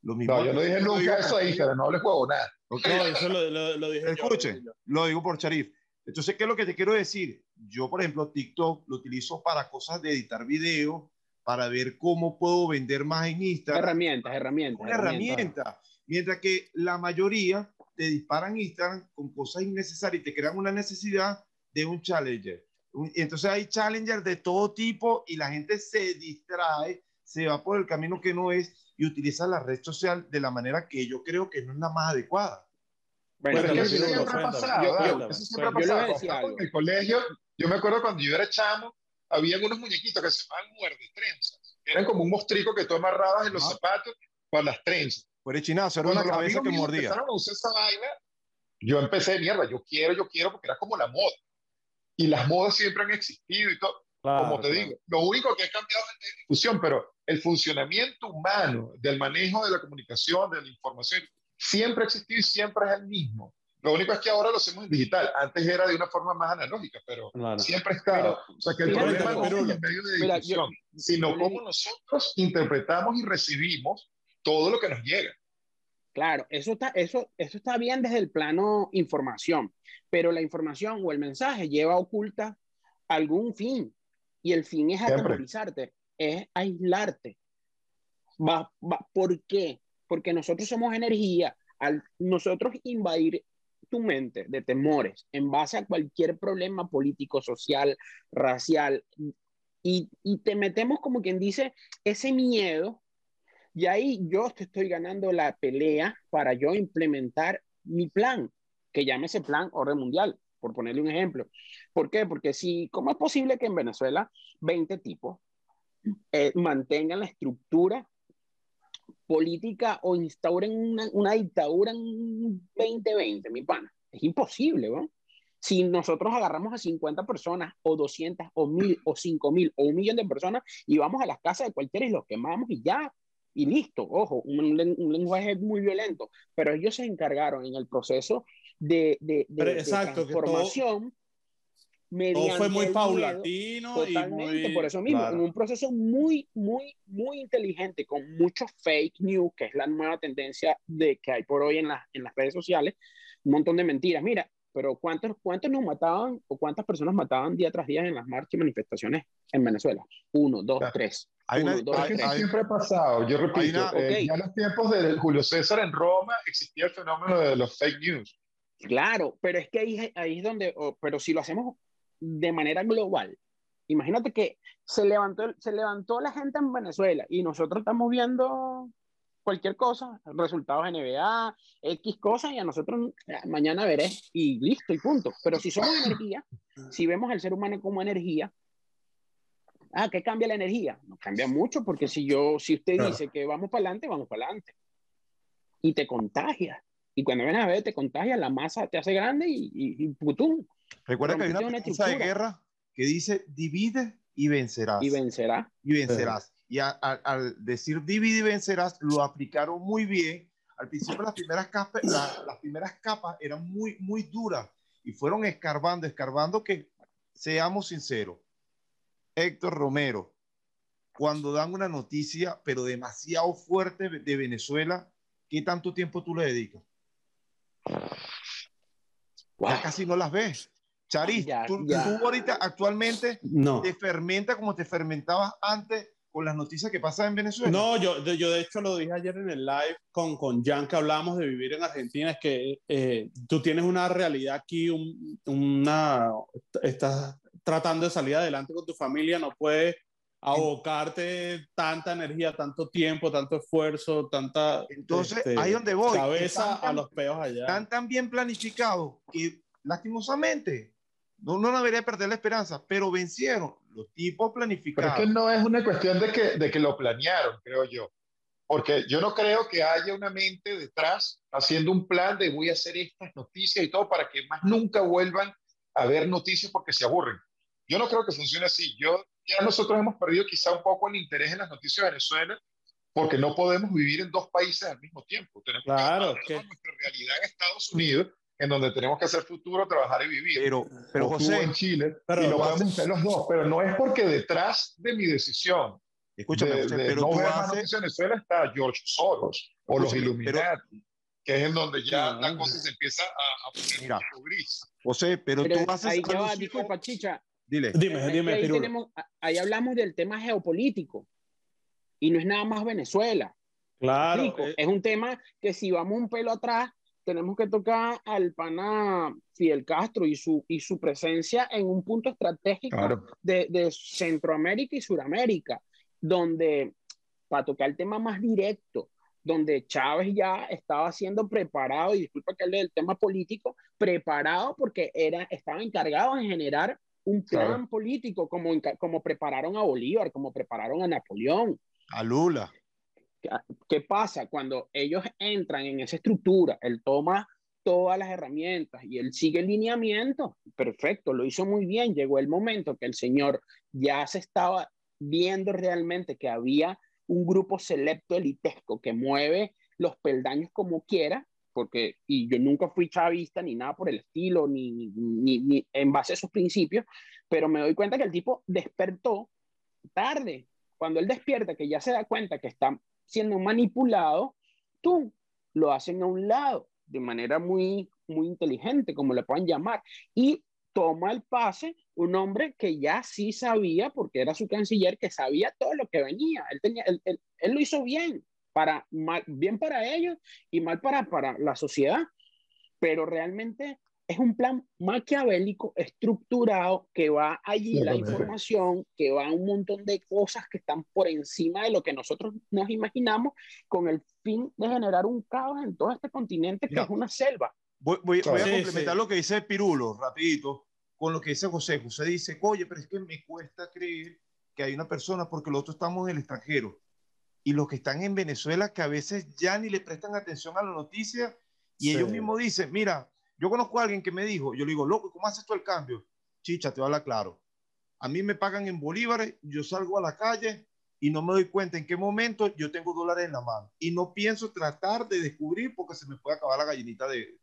Lo mismo no, yo no dije nunca eso a Instagram. No le juego nada. No, eso lo, lo, lo dije Escuche, lo digo por Charif. Entonces, ¿qué es lo que te quiero decir? Yo, por ejemplo, TikTok lo utilizo para cosas de editar video, para ver cómo puedo vender más en Instagram. Herramientas, herramientas. Una herramienta. Mientras que la mayoría te disparan Instagram con cosas innecesarias y te crean una necesidad de un challenger. Entonces hay challenger de todo tipo y la gente se distrae, se va por el camino que no es y utiliza la red social de la manera que yo creo que no es la más adecuada. Bueno, eso siempre ha pasado. Eso siempre ha pasado. En el colegio, yo me acuerdo cuando yo era chamo, había unos muñequitos que se llamaban muerde trenzas. Eran como un mostrico que tú amarrabas en los zapatos para las trenzas. Por el chinazo, era una cabeza que mordía. Empezaron a usar esa vaina, yo empecé, mierda, yo quiero, yo quiero, porque era como la moda. Y las modas siempre han existido y todo. como te digo, lo único que ha cambiado es la difusión, pero el funcionamiento humano del manejo de la comunicación, de la información, siempre ha existido y siempre es el mismo. Lo único es que ahora lo hacemos en digital. Antes era de una forma más analógica, pero siempre está. o sea, que el problema no es el medio de difusión, sino cómo nosotros interpretamos y recibimos todo lo que nos llega. Claro, eso está, eso, eso está bien desde el plano información, pero la información o el mensaje lleva oculta algún fin y el fin es aterrorizarte, es aislarte. Va, va, ¿Por qué? Porque nosotros somos energía. Al nosotros invadir tu mente de temores en base a cualquier problema político, social, racial, y, y te metemos como quien dice ese miedo, y ahí yo te estoy ganando la pelea para yo implementar mi plan, que llámese plan orden mundial, por ponerle un ejemplo. ¿Por qué? Porque si, ¿cómo es posible que en Venezuela 20 tipos eh, mantengan la estructura política o instauren una, una dictadura en 2020, mi pana. Es imposible, ¿no? Si nosotros agarramos a 50 personas o 200 o 1000 o 5000 o un millón de personas y vamos a las casas de cualquiera y los quemamos y ya, y listo, ojo, un, lenguaje muy violento, pero ellos se encargaron en el proceso de, de, de, exacto, transformación mediante fue muy paulatino totalmente, por eso mismo, en un proceso muy, muy, muy inteligente, con mucho fake news, que es la nueva tendencia de que hay por hoy en, las en las redes sociales, un montón de mentiras. Mira, pero ¿cuántos, ¿cuántos nos mataban o cuántas personas mataban día tras día en las marchas y manifestaciones en Venezuela? Uno, dos, tres. Hay uno, dos, siempre ha pasado. Yo repito, eh, ya en los tiempos de Julio César en Roma existía el fenómeno de los fake news. Claro, pero es que ahí, ahí es donde, pero si lo hacemos de manera global, imagínate que se levantó, se levantó la gente en Venezuela y nosotros estamos viendo cualquier cosa, resultados NBA, X cosas, y a nosotros eh, mañana veré y listo y punto. Pero si somos energía, si vemos al ser humano como energía, ah, ¿qué cambia la energía? No cambia mucho, porque si yo, si usted dice que vamos para adelante, vamos para adelante. Y te contagia. Y cuando vienes a ver, te contagia, la masa te hace grande y, y, y Recuerda que hay una pieza de guerra que dice divide y vencerás. Y vencerá. Y vencerás. Y al decir divide y vencerás, lo aplicaron muy bien. Al principio las primeras capas, las primeras capas eran muy, muy duras y fueron escarbando, escarbando que, seamos sinceros, Héctor Romero, cuando dan una noticia, pero demasiado fuerte de Venezuela, ¿qué tanto tiempo tú le dedicas? casi no las ves. Charis, tú, ahorita actualmente te fermenta como te fermentabas antes con las noticias que pasan en Venezuela. No, yo, yo de hecho lo dije ayer en el live con, con Jan que hablamos de vivir en Argentina, es que eh, tú tienes una realidad aquí, una, estás tratando de salir adelante con tu familia, no puedes abocarte tanta energía, tanto tiempo, tanto esfuerzo, tanta... Entonces, este, ahí donde voy. Cabeza a los peos allá. Están tan bien planificados que lastimosamente no, no debería perder la esperanza, pero vencieron los tipos planificados. Pero es que no es una cuestión de que, de que lo planearon, creo yo. Porque yo no creo que haya una mente detrás haciendo un plan de voy a hacer estas noticias y todo para que más nunca vuelvan a ver noticias porque se aburren. Yo no creo que funcione así. Yo ya nosotros hemos perdido quizá un poco el interés en las noticias de Venezuela porque no podemos vivir en dos países al mismo tiempo. Tenemos claro, que, nuestra realidad en Estados Unidos, en donde tenemos que hacer futuro, trabajar y vivir. Pero, pero José, en Chile, pero y lo podemos hacer los dos, pero no es porque detrás de mi decisión Escúchame, de, pero no ver haces... noticias en Venezuela está George Soros o los Illuminati, que es en donde ya la cosa se empieza a, a poner Mira, gris. José, pero, pero tú haces... Ahí ya va, disculpa, Chicha, Dile. Dime, dime, ahí, tenemos, ahí hablamos del tema geopolítico y no es nada más Venezuela. Claro. Eh. Es un tema que si vamos un pelo atrás, tenemos que tocar al pana Fidel Castro y su, y su presencia en un punto estratégico de, de, Centroamérica y Suramérica, donde, para tocar el tema más directo, donde Chávez ya estaba siendo preparado, y disculpa que hable del tema político, preparado porque era, estaba encargado en generar un plan político, como, como prepararon a Bolívar, como prepararon a Napoleón. A Lula. ¿Qué pasa? Cuando ellos entran en esa estructura, él toma todas las herramientas y él sigue el lineamiento, perfecto, lo hizo muy bien, llegó el momento que el señor ya se estaba viendo realmente que había un grupo selecto elitesco que mueve los peldaños como quiera, porque, y yo nunca fui chavista ni nada por el estilo, ni, ni, ni, en base a esos principios, pero me doy cuenta que el tipo despertó tarde. Cuando él despierta, que ya se da cuenta que está siendo manipulado, tú lo hacen a un lado de manera muy, muy inteligente, como le puedan llamar, y toma el pase un hombre que ya sí sabía, porque era su canciller, que sabía todo lo que venía. Él, tenía, él, él, él lo hizo bien para mal, bien para ellos y mal para, para la sociedad, pero realmente es un plan maquiavélico, estructurado, que va allí la información, que va a un montón de cosas que están por encima de lo que nosotros nos imaginamos, con el fin de generar un caos en todo este continente que es una selva. Voy, voy, voy a complementar sí. lo que dice Pirulo, rapidito, con lo que dice José. José dice, oye, pero es que me cuesta creer que hay una persona porque los otros estamos en el extranjero y los que están en Venezuela que a veces ya ni le prestan atención a la noticia y sí. ellos mismos dicen, mira, yo conozco a alguien que me dijo, yo le digo, loco, ¿cómo haces tú el cambio? Chicha, te voy a hablar claro. A mí me pagan en bolívares, yo salgo a la calle y no me doy cuenta en qué momento yo tengo dólares en la mano. Y no pienso tratar de descubrir porque se me puede acabar la gallinita de...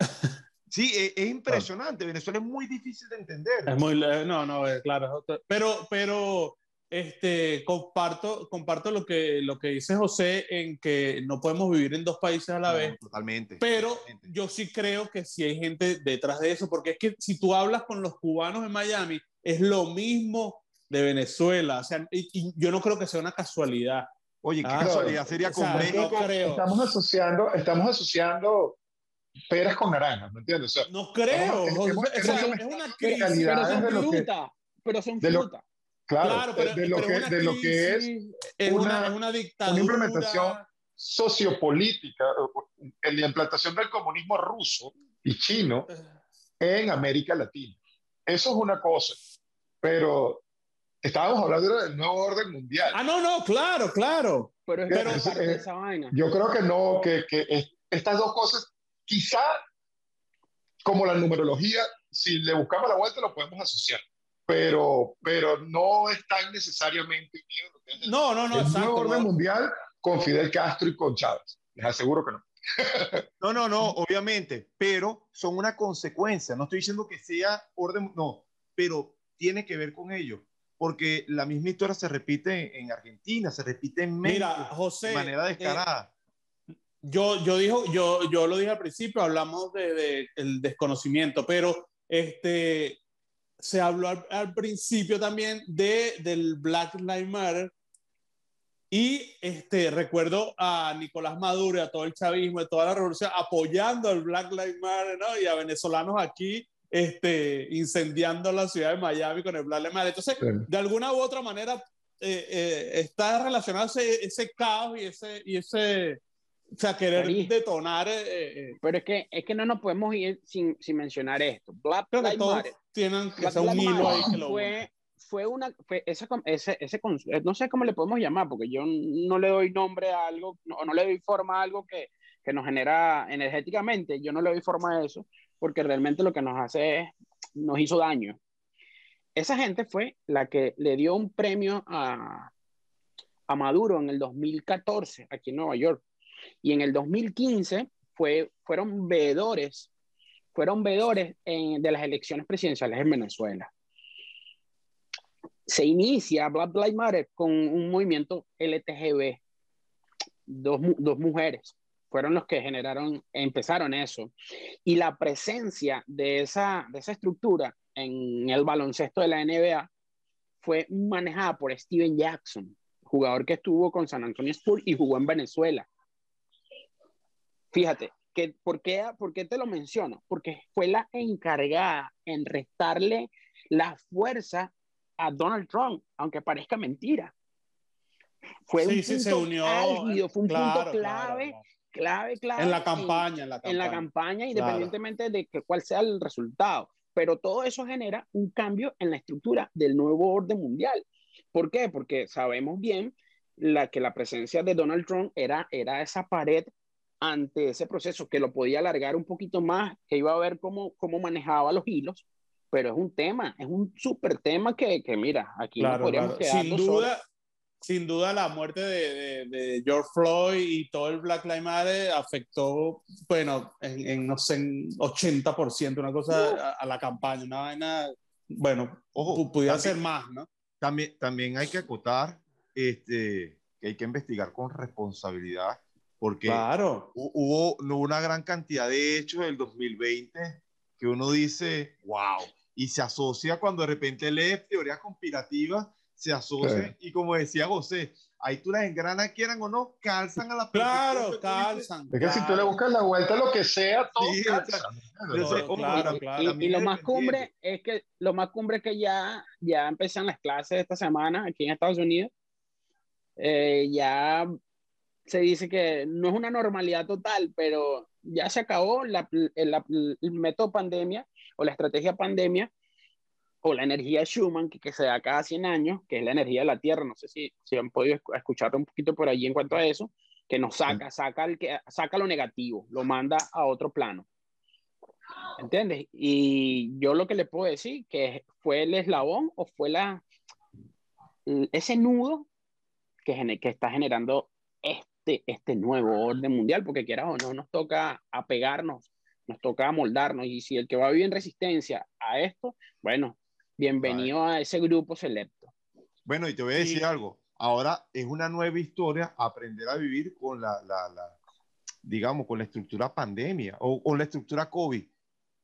*laughs* Sí, e, es, impresionante. Venezuela es muy difícil de entender. Es muy, no, no, claro. Pero, pero este, comparto, comparto lo que, lo que dice José en que no podemos vivir en dos países a la vez. Totalmente. Pero yo sí creo que sí hay gente detrás de eso, porque es que si tú hablas con los cubanos en Miami, es lo mismo de Venezuela. O sea, y, yo no creo que sea una casualidad. Oye, qué ah, casualidad sería con México. Estamos asociando, estamos asociando peras con naranjas, ¿me entiendes? no creo. es, una crisis. Pero son fruta. Pero son fruta. Claro, de, lo que, de, lo que, es, una, una, dictadura. Una implementación sociopolítica, en la implantación del comunismo ruso y chino en América Latina. Eso es una cosa, pero estábamos hablando del nuevo orden mundial. Ah, no, no, claro, claro. Pero es, que de esa vaina. Yo creo que no, que, que estas dos cosas, quizá como la numerología, si le buscamos la vuelta, lo podemos asociar pero, pero no es tan necesariamente no, no, no, el nuevo orden mundial con Fidel Castro y con Chávez. Les aseguro que no. *laughs* no, no, no, obviamente, pero son una consecuencia. No estoy diciendo que sea orden, no, pero tiene que ver con ello, porque la misma historia se repite en Argentina, se repite en México Mira, José, de manera eh, descarada. yo, yo, dijo, yo, yo lo dije al principio, hablamos del de, el desconocimiento, pero este, se habló al, principio también de, del Black Lives Matter. Y este, recuerdo a Nicolás Maduro y a todo el chavismo, de toda la revolución, apoyando al Black Lives Matter, ¿no? Y a venezolanos aquí este, incendiando la ciudad de Miami con el Black Lives Matter. Entonces, de alguna u otra manera, eh, eh, está relacionado ese, ese caos y ese, y ese, o sea, querer detonar. Eh, eh, Pero es que, es que no nos podemos ir sin, sin mencionar esto. Black Lives Matter. Tienen que ser un hilo ahí que lo fue, fue una. Fue ese, ese, ese, no sé cómo le podemos llamar, porque yo no le doy nombre a algo, no, no le doy forma a algo que, que nos genera energéticamente. Yo no le doy forma a eso, porque realmente lo que nos hace es. nos hizo daño. Esa gente fue la que le dio un premio a, a Maduro en el 2014 aquí en Nueva York y en el 2015 fue, fueron veedores, fueron veedores de las elecciones presidenciales en Venezuela. Se inicia Black Lives Matter con un movimiento LTGB, dos, dos mujeres fueron los que generaron, empezaron eso. Y la presencia de esa, de esa estructura en el baloncesto de la NBA fue manejada por Steven Jackson, jugador que estuvo con San Antonio Spurs y jugó en Venezuela. Fíjate, que, ¿por, qué, ¿por qué te lo menciono? Porque fue la encargada en restarle la fuerza a Donald Trump, aunque parezca mentira. Fue un punto se unió, fue un punto clave, clave, clave. En la campaña, en, la campaña. En la campaña, independientemente de que, cuál sea el resultado. Pero todo eso genera un cambio en la estructura del nuevo orden mundial. ¿Por qué? Porque sabemos bien la, que la presencia de Donald Trump era, era esa pared ante ese proceso que lo podía alargar un poquito más, que iba a ver cómo, cómo manejaba los hilos, pero es un tema, es un súper tema que, que, mira, aquí no podríamos quedar sin duda, sin duda la muerte de, de, George Floyd y todo el Black Lives Matter afectó, bueno, en, en no sé, en 80%, una cosa a, la campaña, una vaina, bueno, ojo, pudiera ser más, ¿no? También, también hay que acotar este, que hay que investigar con responsabilidad porque claro. hubo, una gran cantidad de hechos del 2020 que uno dice, wow, y se asocia cuando de repente lee teorías conspirativas, se asocia, y como decía José, ahí tú las engranas, quieran o no, calzan a la Claro, calzan. Es que si tú le buscas la vuelta a lo que sea, todo claro, claro, y, lo más cumbre es que lo más cumbre es que ya, ya empiezan las clases esta semana aquí en Estados Unidos. Eh, ya se dice que no es una normalidad total, pero ya se acabó la, el, método pandemia o la estrategia pandemia o la energía Schumann, que, que, se da cada 100 años, que es la energía de la Tierra. No sé si, si han podido escuchar un poquito por allí en cuanto a eso, que nos saca, saca, el que, saca lo negativo, lo manda a otro plano. ¿Entiendes? Y yo lo que le puedo decir, que fue el eslabón o fue la, ese nudo que, que está generando este, este nuevo orden mundial, porque quieras o no, nos toca apegarnos nos toca moldarnos y si el que va a vivir en resistencia a esto, bueno, bienvenido a ese grupo selecto. Bueno, y te voy a decir algo, ahora es una nueva historia aprender a vivir con la, la, la digamos, con la estructura pandemia o con la estructura COVID,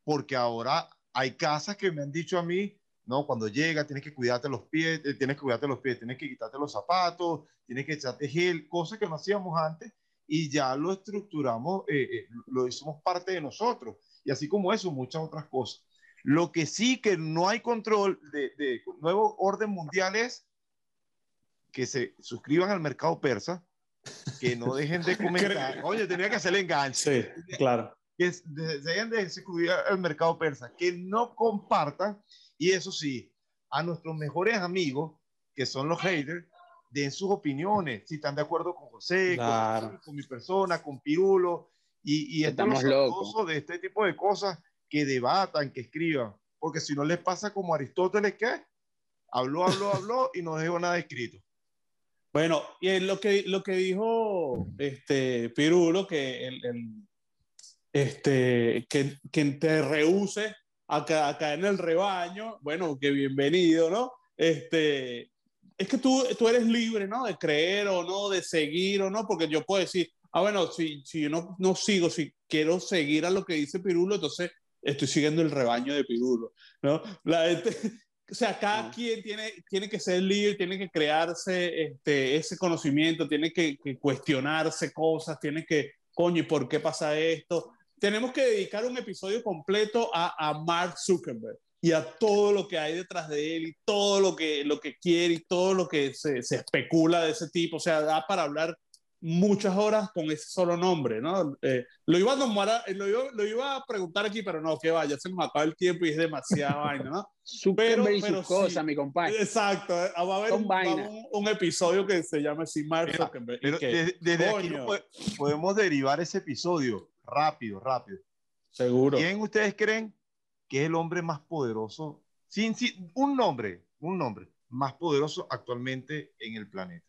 porque ahora hay casas que me han dicho a mí, no, cuando llega tienes que cuidarte los pies, eh, tienes que cuidarte los pies, tienes que quitarte los zapatos, tienes que echarte gel, cosas que no hacíamos antes y ya lo estructuramos, eh, eh, lo hicimos parte de nosotros. Y así como eso, muchas otras cosas. Lo que sí que no hay control de, de nuevo orden mundial es que se suscriban al mercado persa, que no dejen de *laughs* comentar. Oye, tenía que hacer el enganche. Sí, claro. Que se dejen de suscribir al mercado persa, que no compartan y eso sí, a nuestros mejores amigos, que son los haters, den sus opiniones, si están de acuerdo con José, con, mi persona, con Pirulo, y, y estamos locos. de este tipo de cosas que debatan, que escriban, porque si no les pasa como Aristóteles que habló, habló, *laughs* habló y no dejó nada escrito. Bueno, y lo que, lo que dijo este, Pirulo, que, el, este, que, que te rehúse acá, acá en el rebaño, bueno, que bienvenido, ¿no? Este, es que tú, tú eres libre, ¿no? De creer o no, de seguir o no, porque yo puedo decir, ah, bueno, si, si yo no, no sigo, si quiero seguir a lo que dice Pirulo, entonces estoy siguiendo el rebaño de Pirulo, ¿no? La *laughs* o sea, cada quien tiene, tiene que ser libre, tiene que crearse este, ese conocimiento, tiene que, que, cuestionarse cosas, tiene que, coño, ¿y por qué pasa esto? Tenemos que dedicar un episodio completo a, a, Mark Zuckerberg y a todo lo que hay detrás de él y todo lo que, lo que quiere y todo lo que se, se especula de ese tipo. O sea, da para hablar muchas horas con ese solo nombre, ¿no? Eh, lo, iba a nombrar, lo, iba, lo, iba, a preguntar aquí, pero no, que vaya, se me acaba el tiempo y es demasiada vaina, ¿no? *laughs* Super pero, cosa, mi compadre. Exacto, eh, va a haber un, un, un, episodio que se llama así Mark Zuckerberg. Pero que, desde, aquí podemos derivar ese episodio rápido, rápido. Seguro. ¿Quién ustedes creen que es el hombre más poderoso? Sin, sin, un nombre, un nombre más poderoso actualmente en el planeta.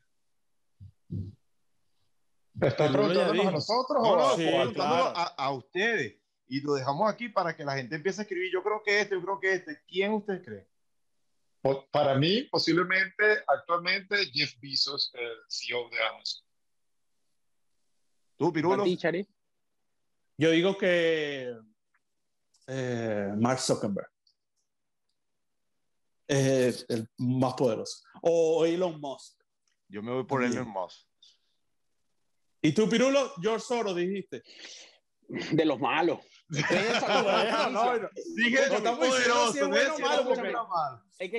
¿Están preguntándonos a nosotros o a, a, ustedes? Y lo dejamos aquí para que la gente empiece a escribir. Yo creo que este, yo creo que este. ¿Quién ustedes creen? Para mí, posiblemente, actualmente, Jeff Bezos, el CEO de Amazon. ¿Tú, Pirulo? Yo digo que eh, Mark Zuckerberg es el más poderoso. O Elon Musk. Yo me voy por Elon Musk. ¿Y tú, Pirulo? George Soros, dijiste. De los malos.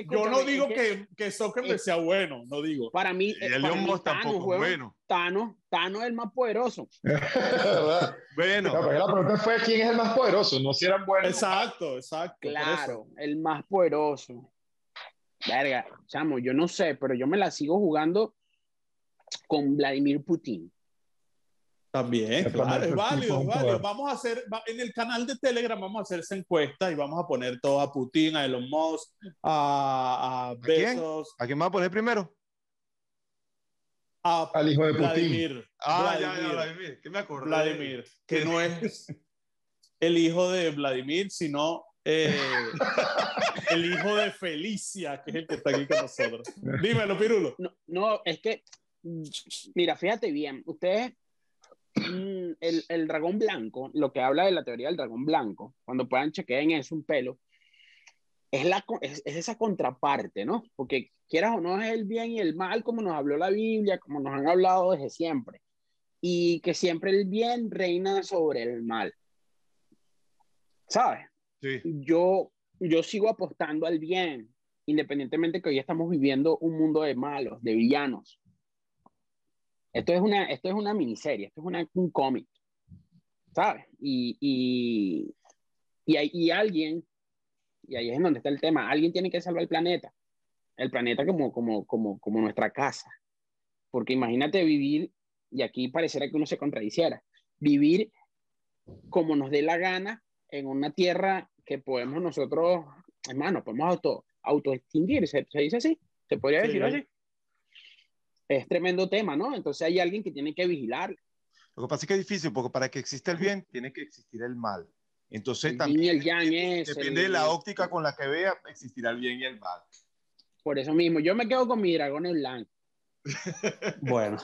Yo no digo que, que sea bueno, no digo. Para mí, el Elon Musk tampoco es bueno. Thanos, Thanos es el más poderoso. *laughs* bueno. la pregunta fue quién es el más poderoso, no si eran buenos. Exacto, exacto. Claro, el más poderoso. Verga, chamo, yo no sé, pero yo me la sigo jugando con Vladimir Putin. También, claro, es válido, es válido. Vamos a hacer, en el canal de Telegram vamos a hacer esa encuesta y vamos a poner todo a Putin, a Elon Musk, a, a Bezos. ¿A quién va a poner primero? Al hijo de Putin. Ah, ya, ya, Vladimir. ¿Qué me acordé? Vladimir, que no es el hijo de Vladimir, sino eh, *laughs* el hijo de Felicia, que es el que está aquí con nosotros. Dímelo, Pirulo. No, no, es que, mira, fíjate bien, ustedes el, el, dragón blanco, lo que habla de la teoría del dragón blanco, cuando puedan chequear en eso un pelo, es, la, es, esa contraparte, ¿no? Porque quieras o no es el bien y el mal, como nos habló la Biblia, como nos han hablado desde siempre, y que siempre el bien reina sobre el mal. ¿Sabes? Sí. Yo, yo sigo apostando al bien, independientemente que hoy estamos viviendo un mundo de malos, de villanos. Esto es una, esto es una miniserie, esto es una, un cómic, ¿sabes? Y, y, y, hay, y alguien, y ahí es en donde está el tema, alguien tiene que salvar el planeta, el planeta como, como, como, como nuestra casa. Porque imagínate vivir, y aquí pareciera que uno se contradiciera, vivir como nos dé la gana en una tierra que podemos nosotros, hermano, podemos auto, autoextinguir, ¿se, ¿se, dice así? ¿Se podría decir así? Es tremendo tema, ¿no? Entonces hay alguien que tiene que vigilar. Lo que pasa es que es difícil, porque para que exista el bien, tiene que existir el mal. Entonces también el yang es depende de la óptica con la que vea, existirá el bien y el mal. Por eso mismo, yo me quedo con mi dragón en blanco. *laughs* bueno.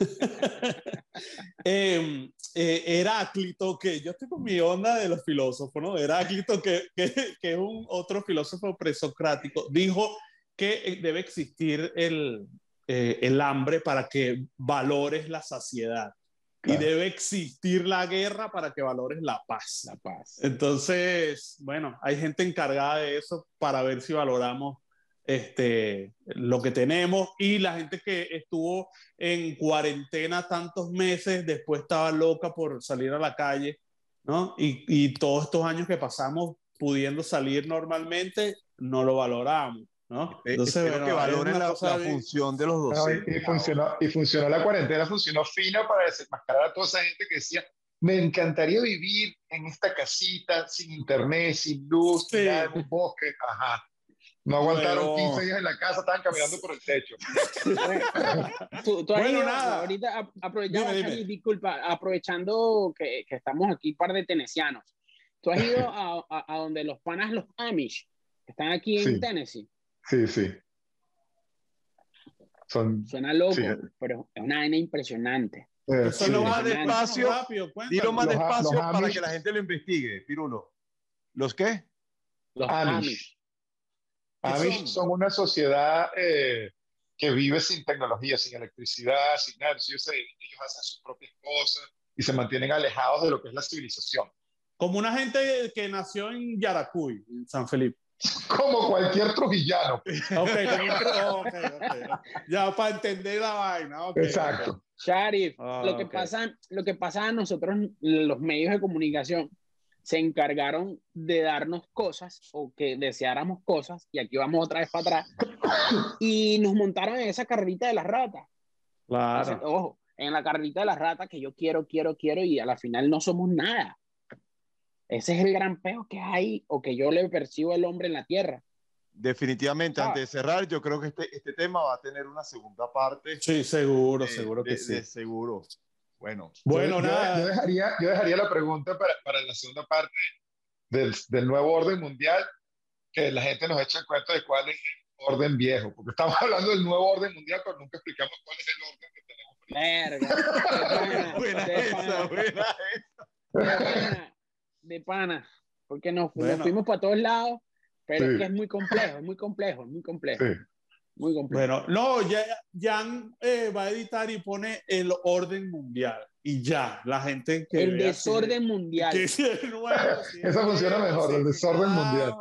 *laughs* Em, eh, Heráclito, que yo estoy con mi onda de los filósofos, ¿no? Heráclito, que, que, que es un otro filósofo presocrático, dijo que eh, debe existir el, eh, el hambre para que valores la saciedad. Y debe existir la guerra para que valores la paz. La paz. Entonces, bueno, hay gente encargada de eso para ver si valoramos este, lo que tenemos y la gente que estuvo en cuarentena tantos meses, después estaba loca por salir a la calle, ¿no? Y, y todos estos años que pasamos pudiendo salir normalmente, no lo valoramos. ¿No? Entonces, Espero que valoren la, función de los dos. y, funcionó, y funcionó la cuarentena, funcionó fino para desenmascarar a toda esa gente que decía, me encantaría vivir en esta casita sin internet, sin luz, en un bosque. Ajá. No aguantaron 15 días en la casa, estaban caminando por el techo. *laughs* tú, tú bueno, nada. Ahorita aprovechando, disculpa, aprovechando que, que, estamos aquí un par de tenesianos. Tú has ido a, a, donde los panas, los Amish, que están aquí en Tennessee. Sí, sí. Suena loco, pero es una vaina impresionante. Eh, Solo más despacio, dilo más despacio para que la gente lo investigue, Pirulo. ¿Los qué? Los Amish. Amish, son? una sociedad eh, que vive sin tecnología, sin electricidad, sin nada. Ellos, ellos hacen sus propias cosas y se mantienen alejados de lo que es la civilización. Como una gente que nació en Yaracuy, en San Felipe. Como cualquier trujillano. *laughs* Okay, okay, Ya para entender la vaina. Exacto. Sharif, ah, lo, que pasa, lo que pasa a nosotros, los medios de comunicación, se encargaron de darnos cosas o que deseáramos cosas, y aquí vamos otra vez para atrás, y nos montaron en esa carrerita de las ratas. Claro. ojo, en la carrerita de las ratas que yo quiero, quiero, quiero, y a la final no somos nada. Ese es el gran peo que hay o que yo le percibo al hombre en la tierra. Definitivamente, ah. antes de cerrar, yo creo que este, este tema va a tener una segunda parte. Sí, seguro, seguro que sí. seguro. Bueno, bueno yo, nada. Yo, dejaría, yo dejaría la pregunta para, para la segunda parte del, del, nuevo orden mundial, que la gente nos echa cuenta de cuál es el orden viejo, porque estamos *laughs* hablando del nuevo orden mundial, pero nunca explicamos cuál es el orden que tenemos. Verga. *laughs* buena esa, buena esa de pana, porque nos, fuimos para todos lados, pero es que es muy complejo, es muy complejo, es muy complejo. Muy complejo. Bueno, no, ya Jan eh, va a editar y pone el orden mundial y ya, la gente que El desorden mundial. *laughs* Esa funciona mejor, el desorden mundial.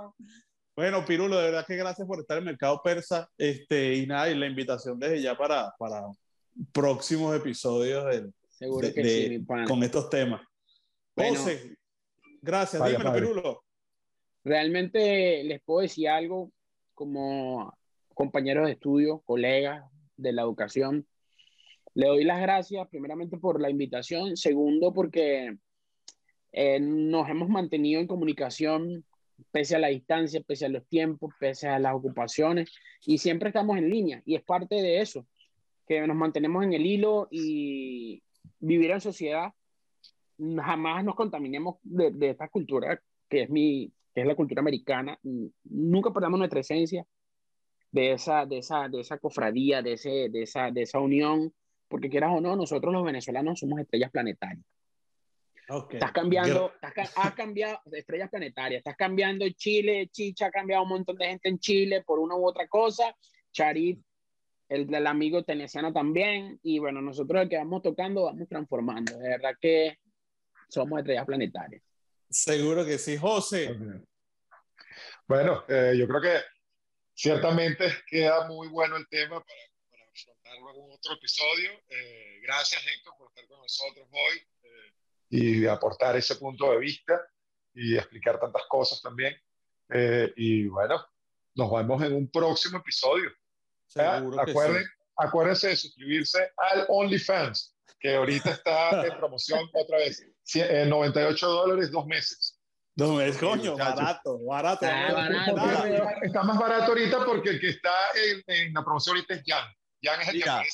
Bueno, Pirulo, de verdad que gracias por estar en Mercado Persa. Este, y nada, y la invitación desde ya para, para próximos episodios del, Seguro que sí, con estos temas. José, Gracias, dímelo, Pirulo. Realmente les puedo decir algo como compañeros de estudio, colegas de la educación. Le doy las gracias primeramente por la invitación, segundo porque eh, nos hemos mantenido en comunicación pese a la distancia, pese a los tiempos, pese a las ocupaciones y siempre estamos en línea y es parte de eso, que nos mantenemos en el hilo y vivir en sociedad jamás nos contaminemos de, de, esta cultura que es, mi, que es la cultura americana. Nunca perdamos nuestra esencia de esa, de esa, de esa cofradía, de, ese, de, esa, de esa unión, porque quieras o no, nosotros los venezolanos somos estrellas planetarias. Okay. Estás cambiando, estás, has cambiado estrellas planetarias, estás cambiando Chile, Chicha ha cambiado un montón de gente en Chile por una u otra cosa, Charit, el del amigo tenesiano también, y bueno, nosotros el que vamos tocando vamos transformando, de verdad que somos estrellas planetarias. Seguro que sí, José. Bueno, eh, yo creo que ciertamente queda muy bueno el tema para, para afrontarlo en otro episodio. Eh, gracias, Héctor, por estar con nosotros hoy eh, y aportar ese punto de vista y explicar tantas cosas también. y bueno, nos vemos en un próximo episodio. Seguro Acuerden, Acuérdense de suscribirse al OnlyFans, que ahorita está en promoción otra vez. 98 dólares, dos meses. Dos meses, coño, barato, barato. Ah, está, más barato ahorita porque el que está en, la promoción ahorita es Jan. Jan es el Mira, que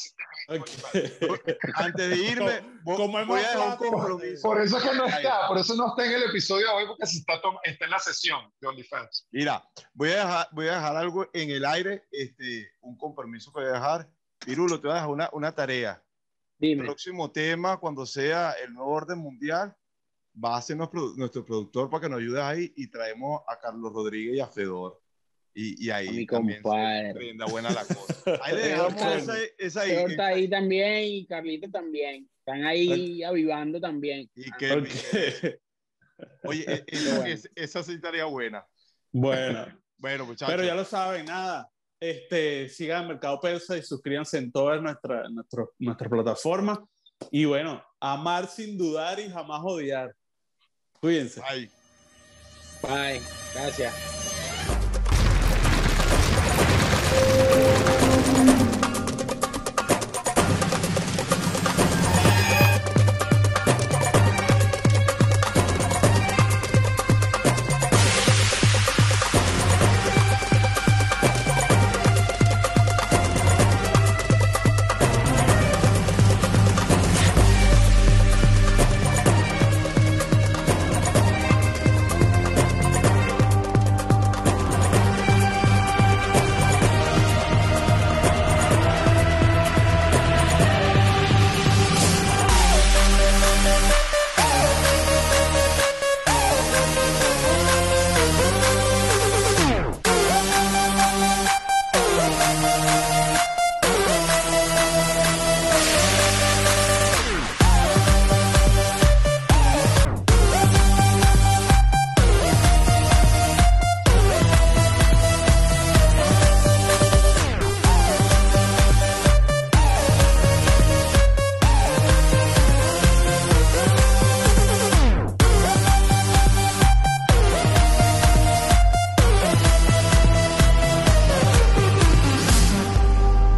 *laughs* Antes de irme, como voy a dejar un compromiso. Por eso es que no está, por eso no está en el episodio de hoy, porque se está, está en la sesión de OnlyFans. Mira, voy a dejar, voy a dejar algo en el aire, este, un compromiso que voy a dejar. Pirulo, te voy a dejar una, una tarea. Dime. El próximo tema, cuando sea el nuevo orden mundial, va a ser nuestro, nuestro productor para que nos ayude ahí y traemos a Carlos Rodríguez y a Fedor. Y, y ahí A mi también compadre. se buena la cosa. *laughs* Ahí le dejamos esa, esa ahí. Feo está ahí también y Carlito también. Están ahí avivando también. Y que, Ok. *laughs* oye, *laughs* e- esa, es- esa sí estaría buena. Bueno, Bueno, muchachos. pero ya lo saben, nada. Este, sigan Mercado Persa y suscríbanse en todas nuestras nuestras nuestras plataformas. Y bueno, amar sin dudar y jamás odiar. Cuídense. Ay. Bye. Gracias.